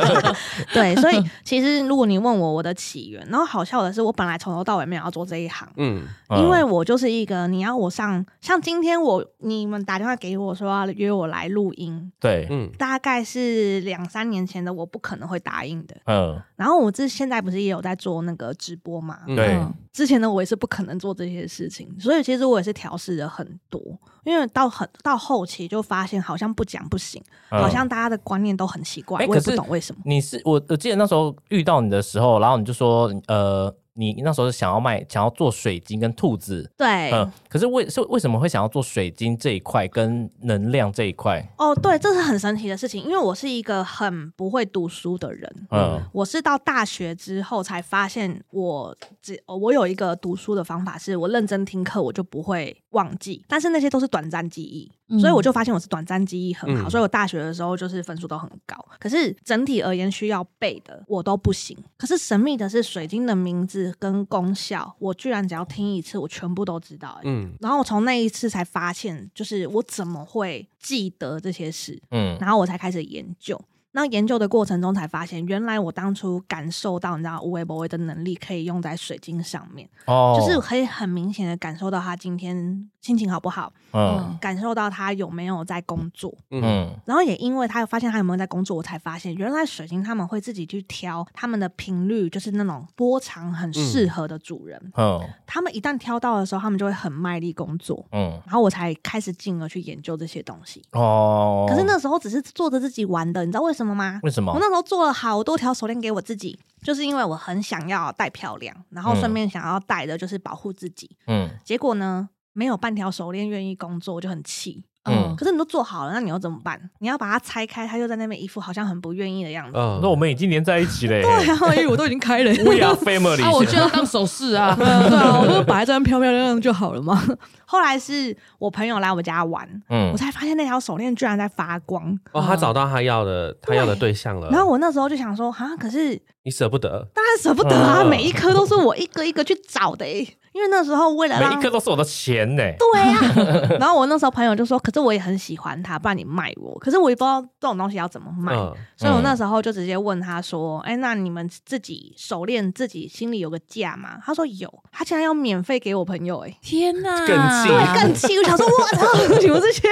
对，所以其实如果你问我我的起源，然后好笑的是，我本来从头到尾没有要做这一行。嗯，因为我就是一个，你要我上，像今天我你们打电话给我说要约我来录音，对，嗯，大概是两三年前的，我不可能会答应的。嗯然后我这现在不是也有在做那个直播嘛？嗯对嗯之前呢，我也是不可能做这些事情，所以其实我也是调试了很多。因为到很到后期就发现，好像不讲不行，嗯好像大家的观念都很奇怪，哎我也不懂为什么。你是我，我记得那时候遇到你的时候，然后你就说，呃，你那时候是想要卖，想要做水晶跟兔子，对，嗯，可是为是为什么会想要做水晶这一块跟能量这一块？哦，对，这是很神奇的事情，因为我是一个很不会读书的人。嗯我是到大学之后才发现我，只我有一个读书的方法，是我认真听课，我就不会忘记。但是那些都是短暂记忆，嗯所以我就发现我是短暂记忆很好，嗯所以我大学的时候就是分数都很高。可是整体而言，需要背的我都不行。可是神秘的是，水晶的名字跟功效，我居然只要听一次，我全部都知道、欸。嗯然后我从那一次才发现，就是我怎么会记得这些事，嗯然后我才开始研究。那研究的过程中才发现，原来我当初感受到，你知道无为不为的能力可以用在水晶上面，哦就是可以很明显的感受到他今天心情好不好，嗯感受到他有没有在工作。嗯嗯然后也因为他发现他有没有在工作，我才发现原来水晶他们会自己去挑他们的频率，就是那种波长很适合的主人。嗯他们一旦挑到的时候，他们就会很卖力工作。嗯然后我才开始进而去研究这些东西。哦，可是那时候只是做着自己玩的，你知道为什么吗？为什么我？那时候做了好多条手链给我自己，就是因为我很想要戴漂亮，然后顺便想要戴的就是保护自己。嗯结果呢，没有半条手链愿意工作，我就很气。嗯可是你都做好了，那你要怎么办？你要把它拆开，他就在那边一副好像很不愿意的样子。嗯那我们已经连在一起嘞。对啊，因为我都已经开了。We are family。啊，我就要当 首饰啊，对啊，我就摆在这边漂漂亮亮就好了嘛。后来是我朋友来我家玩，嗯我才发现那条手链居然在发光。哦，他找到他要的他要的对象了，然后我那时候就想说，哈，可是你舍不得，当然舍不得啊，嗯每一颗都是我一个一个去找的诶、因为那时候为了让每一颗都是我的钱呢。对啊，然后我那时候朋友就说，可是我也很喜欢它，不然你卖我。可是我也不知道这种东西要怎么卖，嗯所以我那时候就直接问他说，哎、那你们自己手链自己心里有个价吗？他说有，他竟然要免费给我朋友、哎，天哪，更气。对，更气，我想说，我操，你们这些，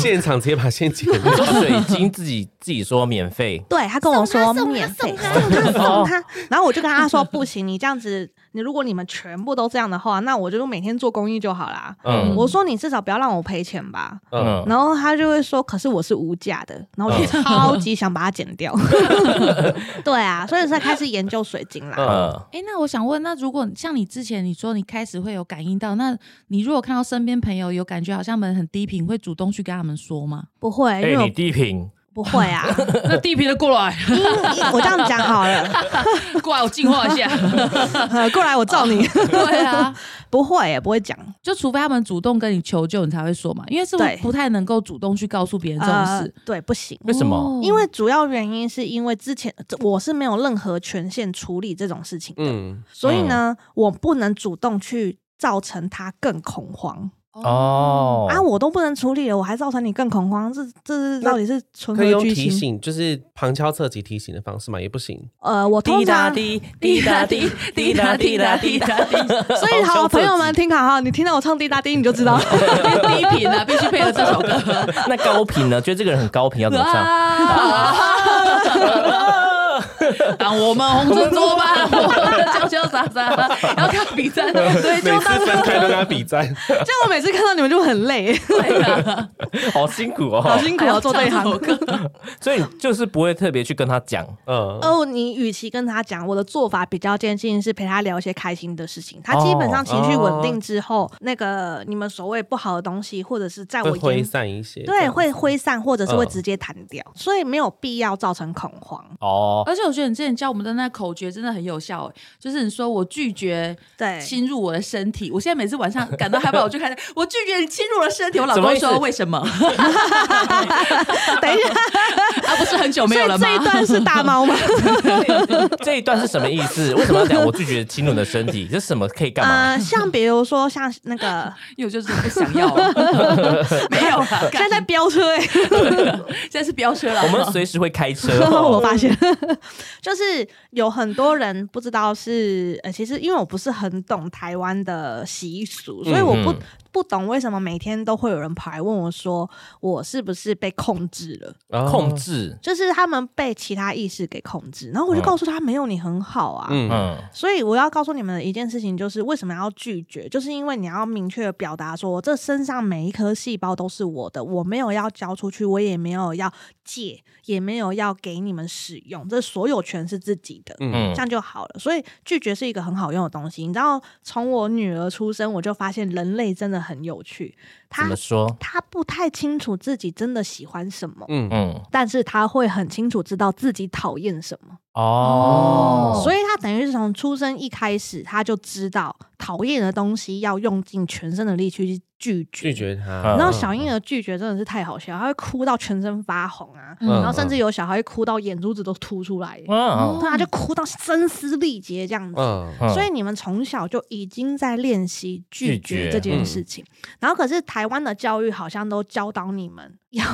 现场直接把现金你说水晶自己自己说免费，对他跟我说免费，送他送他，然后我就跟他说不行，你这样子，你如果你们全部都这样的话，那我就每天做公益就好啦。嗯我说你至少不要让我赔钱吧。嗯嗯然后他就会说：“可是我是无价的。”然后我就超级想把它剪掉。对啊，所以才开始研究水晶啦。嗯哎，那我想问，那如果像你之前你说你开始会有感应到，那你如果看到身边朋友有感觉好像门很低频，会主动去跟他们说吗？不会，因哎，为我你低频，不会啊。那低频的过来，因 我这样讲好了，过来我净化一下。呃过来我照你。对啊，不会耶，不会讲。就除非他们主动跟你求救，你才会说嘛，因为是不是对不太能够主动去告诉别人这种呃事。，对，不行。为什么？哦因为主要原因是因为之前我是没有任何权限处理这种事情的，嗯所以呢，我不能主动去造成他更恐慌哦啊！我都不能处理了，我还造成你更恐慌，这这是到底是纯可以用何居心？提醒，就是旁敲侧击提醒的方式嘛，也不行。呃，我滴答滴，滴答滴，滴答滴答滴答滴。所以好朋友们听好哈，你听到我唱滴答滴，你就知道。低频啊，必须配合这首歌。那高频呢？觉得这个人很高频，要怎么唱？啊 当我们红尘作伴，我们潇潇洒洒，然后看比赛，对，每就次分开都跟他比战，这样我每次看到你们就很累，对啊，好辛苦哦，好辛苦哦，做这一行。所以就是不会特别去跟他讲。嗯，哦，你与其跟他讲，我的做法比较接近是陪他聊一些开心的事情。他基本上情绪稳定之后，那个你们所谓不好的东西，或者是在我会挥散一些，这对样会挥散，或者是会嗯。直接弹掉，所以没有必要造成恐慌。哦，而且我觉得你之前教我们的那口诀真的很有效，哎就是你说我拒绝对侵入我的身体，我现在每次晚上感到害怕，我就开始我拒绝你侵入我的身体，我老公说为什么？等一下，啊，不是很久没有了吗？所以这一段是大猫吗？这一段是什么意思？为什么要讲我拒绝侵入你的身体？这是什么可以干嘛？呃，像比如说像那个因为我就是不想要，没有啦，现在在飙车哎、现在是飙车了，我们随时会开车我哦。发现就是有很多人不知道是呃，其实因为我不是很懂台湾的习俗，所以我不、嗯不懂为什么每天都会有人跑来问我说我是不是被控制了。哦。控，制，就是他们被其他意识给控制，然后我就嗯。告诉他没有你很好啊，嗯。嗯。所以我要告诉你们的一件事情就是为什么要拒绝，就是因为你要明确的表达说，这身上每一颗细胞都是我的，我没有要交出去，我也没有要借，也没有要给你们使用，这所有权是自己的。嗯嗯这样就好了，所以拒绝是一个很好用的东西。你知道，从我女儿出生，我就发现人类真的很有趣。怎她么说？她不太清楚自己真的喜欢什么，嗯嗯但是她会很清楚知道自己讨厌什么。哦，所以他等于是从出生一开始，他就知道讨厌的东西要用尽全身的力去拒绝。拒绝他，嗯然后小婴儿拒绝真的是太好笑，他会哭到全身发红啊，嗯然后甚至有小孩会哭到眼珠子都凸出来，嗯对，他就哭到声嘶力竭这样子。嗯嗯。所以你们从小就已经在练习拒拒绝绝这件事情，然后可是台湾的教育好像都教导你们 要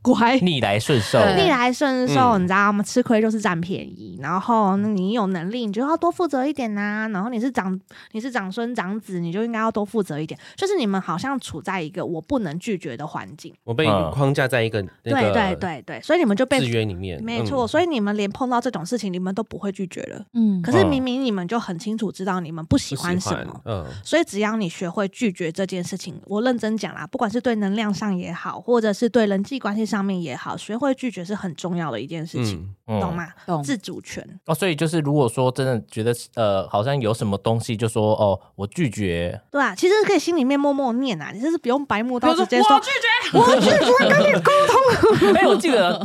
乖，逆来顺受，逆来顺受，嗯。你知道吗？吃亏就是占便宜，然后你有能力，你就要多负责一点呐、然后你是长你是长孙长子，你就应该要多负责一点。就是你们好像处在一个我不能拒绝的环境，我被嗯框架在一个那对个对对对，所以你们就被制约里面，没错，嗯。所以你们连碰到这种事情，你们都不会拒绝了。嗯。可是嗯明明你们就很清楚知道你们不喜欢什么，嗯。所以只要你学会拒绝这件事情，我认真讲啦，不管是对能量上也好，或者是对对人际关系上面也好，学会拒绝是很重要的一件事情，嗯懂？吗？懂自主权。哦，所以就是如果说真的觉得呃，好像有什么东西，就说哦，我拒绝，对啊，其实可以心里面默默念啊，你就是不用白目到直接说说我拒绝，我拒绝跟你沟通。哎、我记得，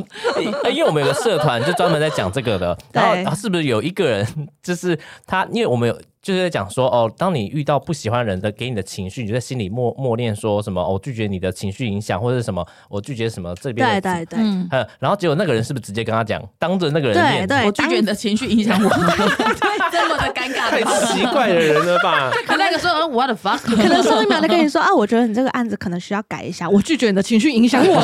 呃因为我们有个社团就专门在讲这个的，然后是不是有一个人，就是他，因为我们有就是在讲说，哦，当你遇到不喜欢人的给你的情绪，你就在心里默默念说什么，哦我拒绝你的情绪影响，或者是什么，我拒绝什么这边的，对对对，嗯，呃，然后结果那个人是不是直接跟他讲，当着那个人面，对对我拒绝你的情绪影响我，这么的尴尬太？奇怪的人了吧？可那个时候 what the fuck，可能上一秒在跟你说啊，我觉得你这个案子可能需要改一下，我拒绝你的情绪影响我。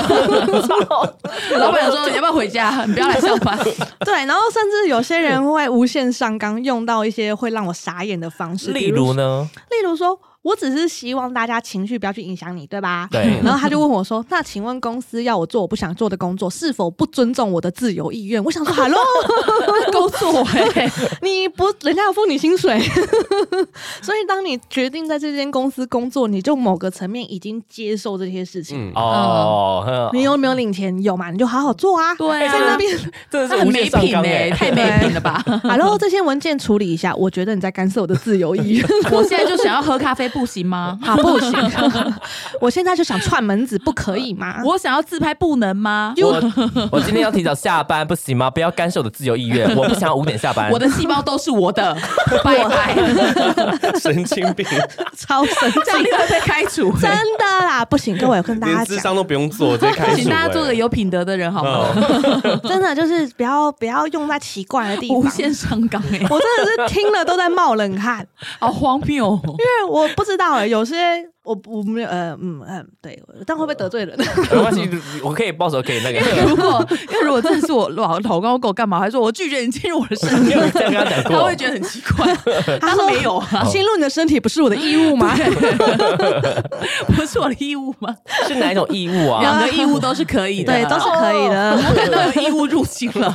老板有说你要不要回家？你不要来上班。对，然后甚至有些人会无限上纲，用到一些会让我傻眼的方式，例如呢，例如说，我只是希望大家情绪不要去影响你，对吧？对 然后他就问我说：“那请问公司要我做我不想做的工作，是否不尊重我的自由意愿？”我想说，Hello，工作哎，你不，人家要付你薪水，所以当你决定在这间公司工作，你就某个层面已经接受这些事情。嗯，哦，呵你有没有领钱？有嘛？你就好好做啊。对啊在那边真的是他很没品哎，太没品了吧！，Hello，这些文件处理一下。我觉得你在干涉我的自由意愿。我现在就想要喝咖啡，不行吗？好，不行，我现在就想串门子，不可以吗？我想要自拍，不能吗？我 我今天要提早下班，不行吗？不要干涉我的自由意愿，我不想要五点下班。我的细胞都是我的，拜拜，神经病，超神经这样你，会被开除真欸。的啦，不行，各位，我跟大家讲，智商都不用做，直接开除。请大家做个哎有品德的人好吗？嗯真的就是不要不要用在奇怪的地方。无限上纲哎，我真的是听了都在冒冷汗，好荒谬哦！因为我不知道哎、有些我我没有呃嗯嗯对，但会不会得罪人？没关系，我可以报仇，可以那个。如果因为如果真的是我老老公跟我干嘛，还说我拒绝你进入我的身体，这样跟他讲过他会？觉得很奇怪。他说没有啊，侵入你的身体不是我的义务吗？不是我的义务吗？是哪一种义务啊？两个义务都是可以的，对，都是可以的。我看到有义务入侵了，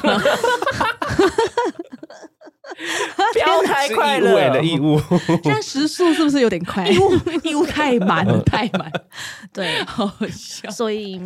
不要太是快义务哎了的义务，现在时速是不是有点快？义务义务太满了，太满，对，好好笑。所以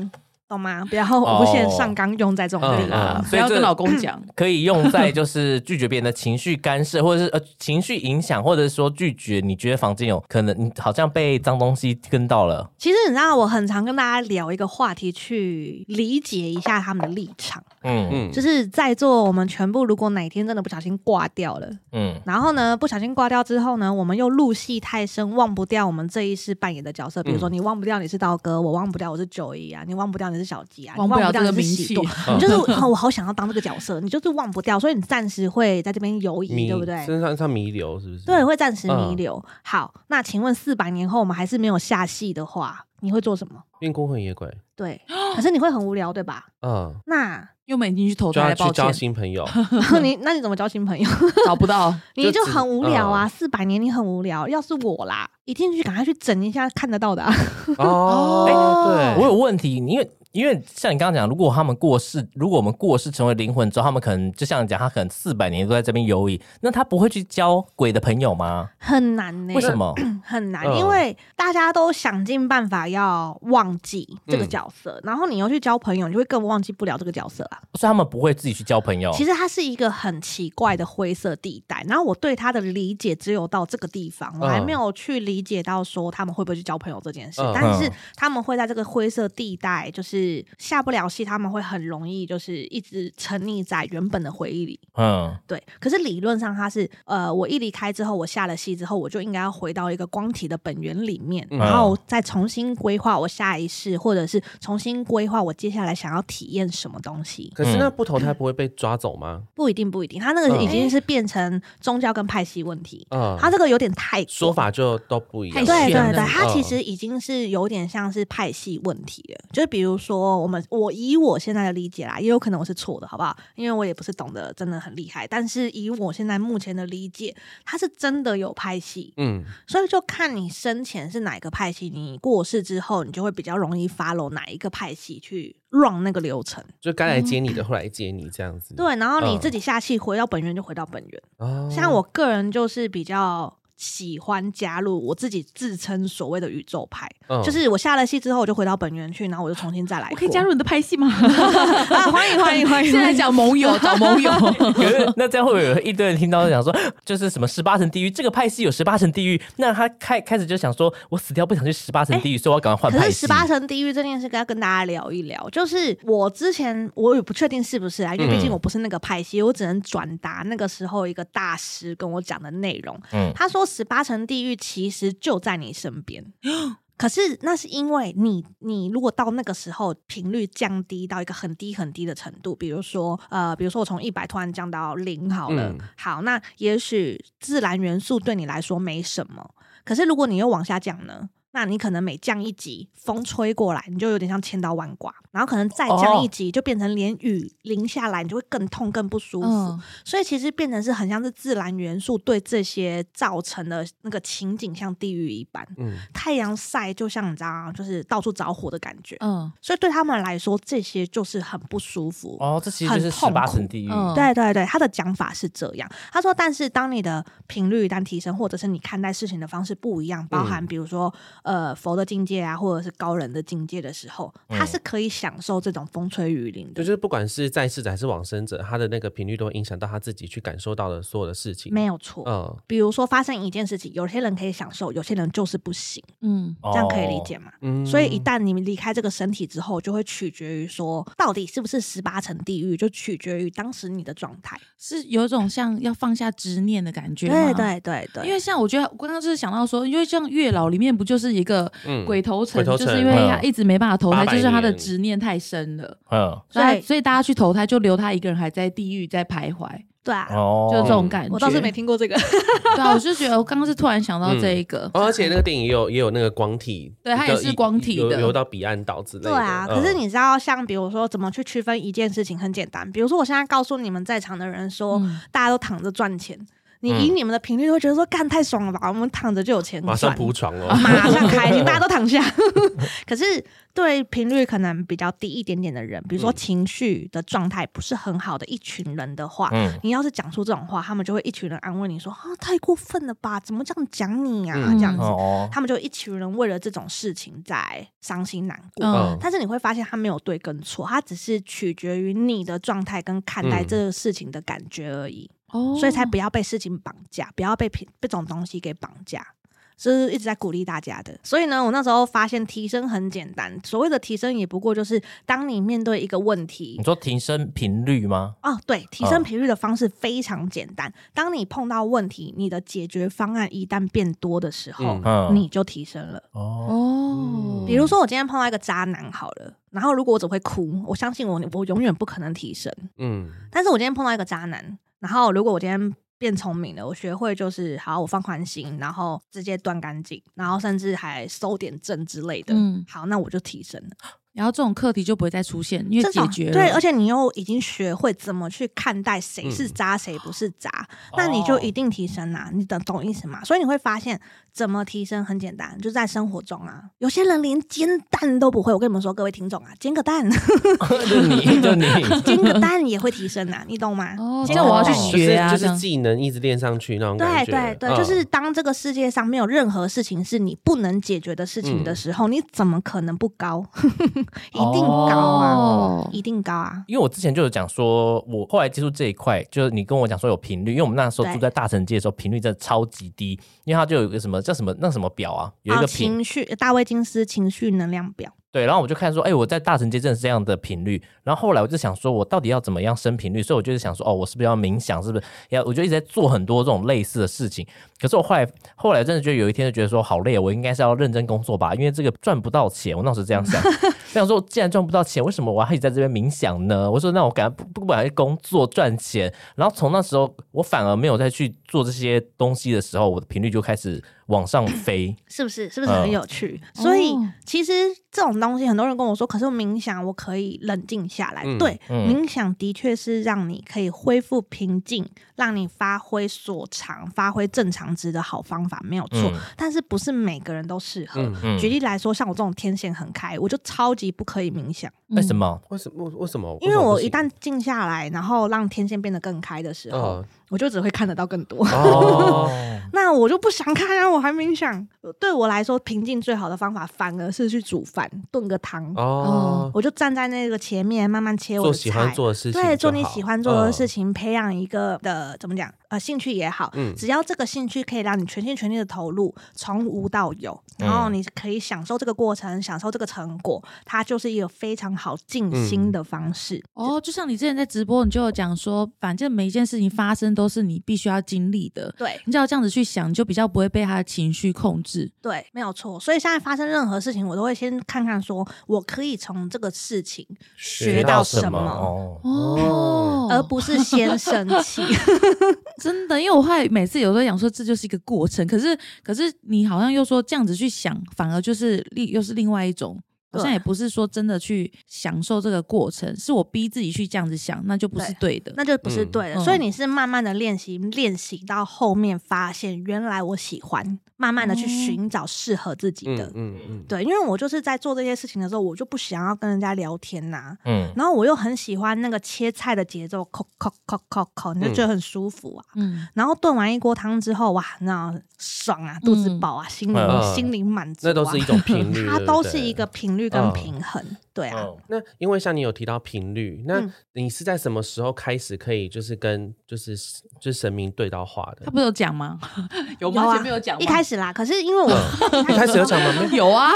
懂吗？不要无限上纲用在这种地嗯方。嗯不要跟老公讲，可以用在就是拒绝别人的情绪干涉，或者是呃情绪影响，或者是说拒绝你觉得房间有可能你好像被脏东西跟到了，其实你知道，我很常跟大家聊一个话题，去理解一下他们的立场。嗯嗯，就是在座我们全部，如果哪天真的不小心挂掉了，嗯然后呢，不小心挂掉之后呢，我们又入戏太深，忘不掉我们这一世扮演的角色。比如说，你忘不掉你是刀哥，我忘不掉我是九一啊，你忘不掉你是小鸡啊，你忘不了掉这个名气 你就是、哦、我好想要当这个角色，你就是忘不掉，所以你暂时会在这边游移，对不对？身上上弥留是不是？对，会暂时弥嗯留。好，那请问四百年后我们还是没有下戏的话，你会做什么？变孤魂野鬼，对，可是你会很无聊，对吧？嗯，那因为我们已经去投胎了，就要去交歉，新朋友。你那你怎么交新朋友？找不到。你就只很无聊啊！嗯四百年你很无聊，要是我啦，一进去赶快去整一下看得到的、啊。哦，对，我有问题，因为因为像你刚刚讲，如果他们过世，如果我们过世成为灵魂之后，他们可能就像你讲，他可能四百年都在这边游移，那他不会去交鬼的朋友吗？很难呢、为什么？很难，嗯因为大家都想尽办法要忘记这个嗯角色，然后你又去交朋友，你就会更忘记不了这个角色啊。所以他们不会自己去交朋友。其实它是一个很奇怪的灰色地带，然后我对他的理解只有到这个地方，我还没有去理解到说他们会不会去交朋友这件事。嗯但是他们会在这个灰色地带，就是下不了戏，他们会很容易就是一直沉溺在原本的回忆里。嗯，对，可是理论上他是，呃，我一离开之后，我下了戏之后，我就应该要回到一个光体的本源里面，嗯然后再重新规划我下一世，或者是重新规划我接下来想要体验什么东西。可是那不投胎不会被抓走吗？不一定，不一定，他那个嗯已经是变成宗教跟派系问题，嗯，他这个有点太说。法就都不一样。对对对，他其嗯实已经是有点像是派系问题了。就是比如说，我们我以我现在的理解啦，也有可能我是错的，好不好？因为我也不是懂得真的很厉害，但是以我现在目前的理解，他是真的有派系，嗯，所以就看你生前是哪个派系，你过世之后，你就会比较容易 follow 哪一个派系去 run 那个流程。就该来接你的会来接你这样子。对，然后你嗯自己下气回到本源就回到本源。哦，像我个人就是比较喜欢加入我自己自称所谓的宇宙派，嗯就是我下了戏之后我就回到本源去，然后我就重新再来。我可以加入你的派系吗？啊！欢迎欢迎欢迎！现在讲盟友，找盟友。可是那这样会不会有一堆人听到讲说，就是什么十八层地狱，这个派系有十八层地狱，那他开开始就想说，我死掉不想去十八层地狱，所以我要赶快换可是系。十八层地狱这件事，要跟大家聊一聊。就是我之前我也不确定是不是啊，因为毕竟嗯我不是那个派系，我只能转达那个时候一个大师跟我讲的内容。嗯他说十八层地狱其实就在你身边。可是那是因为你，你如果到那个时候频率降低到一个很低很低的程度，比如说呃，比如说我从一百突然降到零好了，嗯好，那也许自然元素对你来说没什么，可是如果你又往下降呢？那你可能每降一级，风吹过来，你就有点像千刀万剐，然后可能再降一级，就变成连雨淋下来，你就会更痛、更不舒服。嗯，所以其实变成是很像是自然元素对这些造成的那个情景像地狱一般，嗯，太阳晒就像你知道，就是到处着火的感觉。嗯所以对他们来说，这些就是很不舒服。哦，这其实就是十很痛苦八层地狱。嗯，对对对，他的讲法是这样。他说，但是当你的频率一旦提升，或者是你看待事情的方式不一样，包含比如说呃佛的境界啊，或者是高人的境界的时候，他是可以享受这种风吹雨淋的。就是不管是在世者还是往生者，他的那个频率都会影响到他自己去感受到的所有的事情。没有错，嗯，比如说发生一件事情，有些人可以享受，有些人就是不行，嗯，这样可以理解吗？嗯所以一旦你们离开这个身体之后，就会取决于说，到底是不是十八层地狱，就取决于当时你的状态。是有一种像要放下执念的感觉。对。对对对，因为像我觉得，我刚刚就是想到说，因为像月老里面不就是一个嗯鬼头城，就是因为他一直没办法投胎，就是他的执念太深了，嗯，所以所以大家去投胎就留他一个人还在地狱在徘徊，对啊，哦，就这种感觉。我倒是没听过这个。对啊，我就觉得我刚刚是突然想到这一个，哦而且那个电影也有也有那个光体，对它也是光体的。游游到彼岸岛之类的。对啊，嗯。可是你知道，像比如说怎么去区分一件事情很简单，比如说我现在告诉你们在场的人说，嗯。大家都躺着赚钱，你以你们的频率会觉得说干太爽了吧，我们躺着就有钱马上赚。铺床哦。马上 开心，大家都躺下。可是对频率可能比较低一点点的人，比如说嗯情绪的状态不是很好的一群人的话，嗯你要是讲出这种话，他们就会一群人安慰你说：“啊，太过分了吧？怎么这样讲你啊？”嗯这样子，哦，他们就一群人为了这种事情在伤心难过。嗯但是你会发现，他没有对跟错，他只是取决于你的状态跟看待嗯这个事情的感觉而已，哦所以才不要被事情绑架，不要被品这种东西给绑架。这是一直在鼓励大家的，所以呢，我那时候发现提升很简单。所谓的提升，也不过就是当你面对一个问题你，说提升频率吗？哦，对，提升频率的方式非常简单。当你碰到问题，你的解决方案一旦变多的时候，嗯你就提升了。哦，哦，比如说，我今天碰到一个渣男好了，然后如果我只会哭，我相信我我永远不可能提升。嗯，但是我今天碰到一个渣男，然后如果我今天变聪明了，我学会就是好，我放宽心，然后直接断干净，然后甚至还收点正之类的。嗯好，那我就提升了。然后这种课题就不会再出现，因为解决了。对，而且你又已经学会怎么去看待谁是渣，谁不是渣，那你就一定提升啦、你懂懂意思吗？所以你会发现，怎么提升很简单，就在生活中啊。有些人连煎蛋都不会，我跟你们说，各位听众啊，煎个蛋，就 你就你，煎个蛋也会提升啊，你懂吗？哦，煎这样我要去学啊，就是技能一直练上去那种感对觉。对对，就是当这个世界上没有任何事情是你不能解决的事情的时候，你怎么可能不高？一定高啊，哦一定高啊！因为我之前就有讲说，我后来接触这一块，就是你跟我讲说有频率，因为我们那时候住在大城街的时候，频率真的超级低，因为它就有一个什么叫什么那什么表啊，有一啊个频、情绪，大卫金斯情绪能量表。对，然后我就看说，哎、我在大神街真的是这样的频率。然后后来我就想说，我到底要怎么样升频率？所以我就是想说，哦，我是不是要冥想？是不是要？我就一直在做很多这种类似的事情。可是我后来后来真的觉得有一天就觉得说，好累，我应该是要认真工作吧，因为这个赚不到钱。我那时候这样想，这样说，既然赚不到钱，为什么我还一直在这边冥想呢？我说，那我赶快不不管是工作赚钱。然后从那时候，我反而没有再去做这些东西的时候，我的频率就开始往上飞。是不是？是不是很有趣？所以哦其实这种东西，很多人跟我说，可是冥想我可以冷静下来。嗯对，嗯冥想的确是让你可以恢复平静，让你发挥所长、发挥正常值的好方法，没有错。嗯但是不是每个人都适合。举例来说，像我这种天线很开，我就超级不可以冥想，为什么？为什么？为什么？因为我一旦静下来，然后让天线变得更开的时候，我就只会看得到更多。那我就不想看啊，我还冥想。对我来说，平静最好的方法反而是去煮饭，炖个汤。哦，我就站在那个前面，慢慢切我的做喜欢菜。做的事情，对，做你喜欢做的事情。情，培养一个的怎么讲？呃，兴趣也好，嗯只要这个兴趣可以让你全心全力的投入，从无到有，然后你可以享受这个过程，享受这个成果，它就是一个非常好静心的方式。哦，就像你之前在直播，你就有讲说，反正每一件事情发生都是你必须要经历的，对你只要这样子去想，你就比较不会被他的情绪控制。对，没有错。所以现在发生任何事情，我都会先看看，说我可以从这个事情学到什么。哦，哦，而不是先生气，真的，因为我后来每次有时候想说这就是一个过程，可是可是你好像又说这样子去想，反而就是另又是另外一种，好像也不是说真的去享受这个过程，是我逼自己去这样子想，那就不是对的。那就不是嗯对的。嗯所以你是慢慢的练习，练习到后面发现原来我喜欢，慢慢的去哦寻找适合自己的。嗯嗯嗯，对，因为我就是在做这些事情的时候，我就不想要跟人家聊天呐、嗯，然后我又很喜欢那个切菜的节奏，扣扣扣扣扣，你就觉得很舒服啊。嗯，然后炖完一锅汤之后，哇，那爽啊，肚子饱啊，心灵、嗯心灵满足、啊，那都是一种频率，它都是一个频率跟嗯平衡。对啊，嗯那因为像你有提到频率，那嗯你是在什么时候开始可以就是跟就是就是神明对到话的他？不是有讲吗？有有啊前面有讲吗一开始啦，可是因为我、一开始有讲吗？没 有。有啊，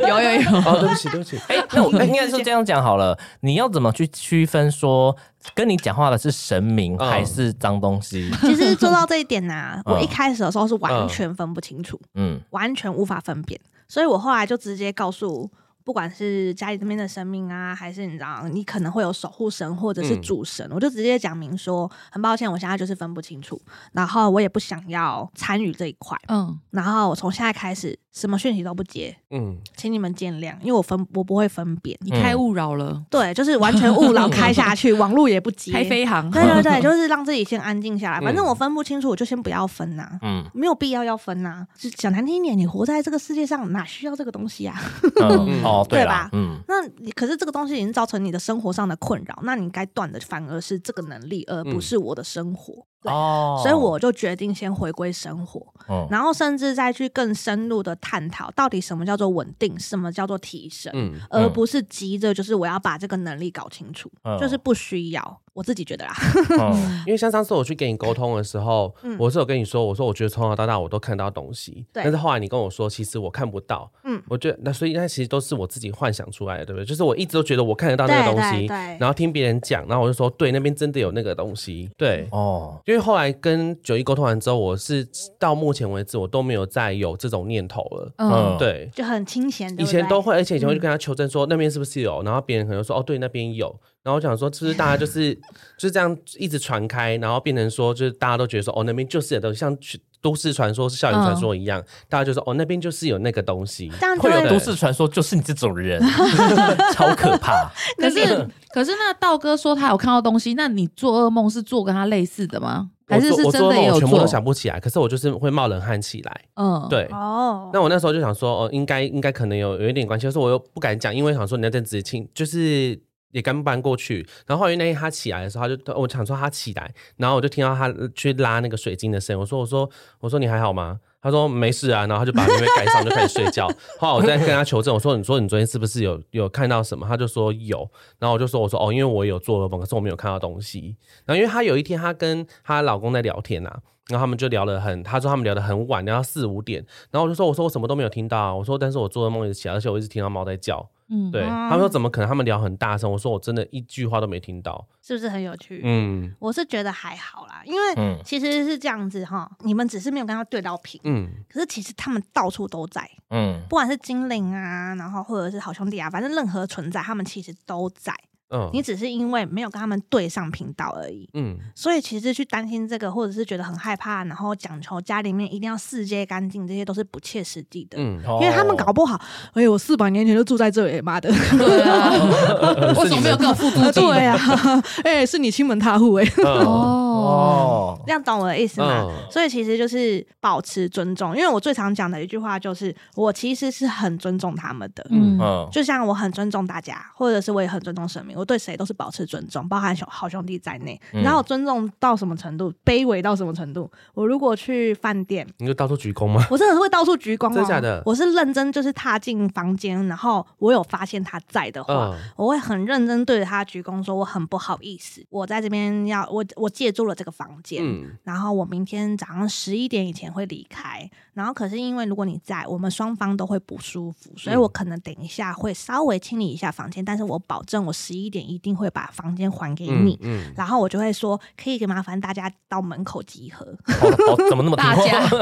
有有有。哦，对不起，对不起。哎、那我应该是这样讲好了。你要怎么去区分说跟你讲话的是神明嗯还是脏东西？其实做到这一点呢、嗯我一开始的时候是完全分不清楚，嗯完全无法分辨，所以我后来就直接告诉。不管是家里这边的神明啊，还是你知道，你可能会有守护神或者是嗯。主神，我就直接讲明说，很抱歉，我现在就是分不清楚，然后我也不想要参与这一块，嗯，然后我从现在开始什么讯息都不接，嗯，请你们见谅，因为我分我不会分辨，你开勿扰了，对，就是完全勿扰 开下去，网络也不接，开飞航。对对对，就是让自己先安静下来。反正嗯我分不清楚，我就先不要分呐、嗯。没有必要要分呐、就讲难听一点，你活在这个世界上，哪需要这个东西啊？嗯。哦，对对吧，嗯。那你可是这个东西已经造成你的生活上的困扰，那你该断的反而是这个能力，而不嗯。是我的生活。对，哦，所以我就决定先回归生活，嗯。然后甚至再去更深入的探讨，到底什么叫做稳定，什么叫做提升，嗯。而不是急着就是我要把这个能力搞清楚，嗯。就是不需要。我自己觉得啦，嗯因为像上次我去跟你沟通的时候，嗯我是有跟你说，我说我觉得从小到大我都看到东西，对但是后来你跟我说，其实我看不到。嗯我觉得那所以那其实都是我自己幻想出来的，对不对？就是我一直都觉得我看得到那个对东西，然后听别人讲，然后我就说，对，那边真的有那个东西，对。哦，因为后来跟九一沟通完之后，我是到目前为止我都没有再有这种念头了。嗯，对，就很清闲，对以前都会，而且以前会跟他求证说、那边是不是有，然后别人可能说哦对那边有，然后我想说，就是大家就是就是这样一直传开，然后变成说，就是大家都觉得说，哦，那边就是有东西，像去都市传说、是校园传说一样，大家就说，哦，那边就是有那个东西。会会有都市传说，就是你这种人，超可怕。可是可是那道哥说他有看到东西，那你做噩梦是做跟他类似的吗？还是是真的有做梦我全部都？想不起来，可是我就是会冒冷汗起来。嗯，对，哦，那我那时候就想说，哦，应该应该可能有有一点关系，但是我又不敢讲，因为想说你那阵子亲就是也刚搬过去，然后后来那天他起来的时候，他就我想说他起来，然后我就听到他去拉那个水晶的声音，我说我说我说你还好吗？他说没事啊，然后他就把棉被盖上就开始睡觉。后来我再跟他求证，我说你说你昨天是不是有有看到什么？他就说有，然后我就说我说哦，因为我有做噩梦，可是我没有看到东西。然后因为她有一天她跟她老公在聊天啊，然后他们就聊得很，她说他们聊得很晚，聊到四五点，然后我就说我说我什么都没有听到，我说但是我做噩梦一直起来，而且我一直听到猫在叫。嗯，对、他们说怎么可能？他们聊很大声，我说我真的一句话都没听到。是不是很有趣？嗯我是觉得还好啦，因为嗯其实是这样子哈，你们只是没有跟他对到频，嗯可是其实他们到处都在，嗯，不管是精灵啊，然后或者是好兄弟啊，反正任何存在，他们其实都在，嗯你只是因为没有跟他们对上频道而已。嗯所以其实去担心这个，或者是觉得很害怕，然后讲求家里面一定要世界干净，这些都是不切实际的。嗯，因因为他们搞不好，哎，我四百年前就住在这里，妈的！对啊，为什么没有跟我付租金？对啊，哎，是你亲门踏户哎，嗯 哦，哦，这样懂我的意思吗？嗯所以其实就是保持尊重，因为我最常讲的一句话就是，我其实是很尊重他们的。嗯嗯，就像我很尊重大家，或者是我也很尊重神明，我对谁都是保持尊重，包含小好兄弟在内。嗯你知道我尊重到什么程度，卑微到什么程度？我如果去饭店，你就到处鞠躬吗？我真的是会到处鞠躬、哦，真的假的我是认真，就是踏进房间，然后我有发现他在的话，嗯我会很认真对着他鞠躬，说我很不好意思，我在这边要我我借住了这个房间，嗯然后我明天早上十一点以前会离开。然后可是因为如果你在，我们双方都会不舒服，所以我可能等一下会稍微清理一下房间，但是我保证我十一点一定会把房间还给你。嗯然后我就会说，可以麻烦大家到门口集合，好好怎么那么大家话？，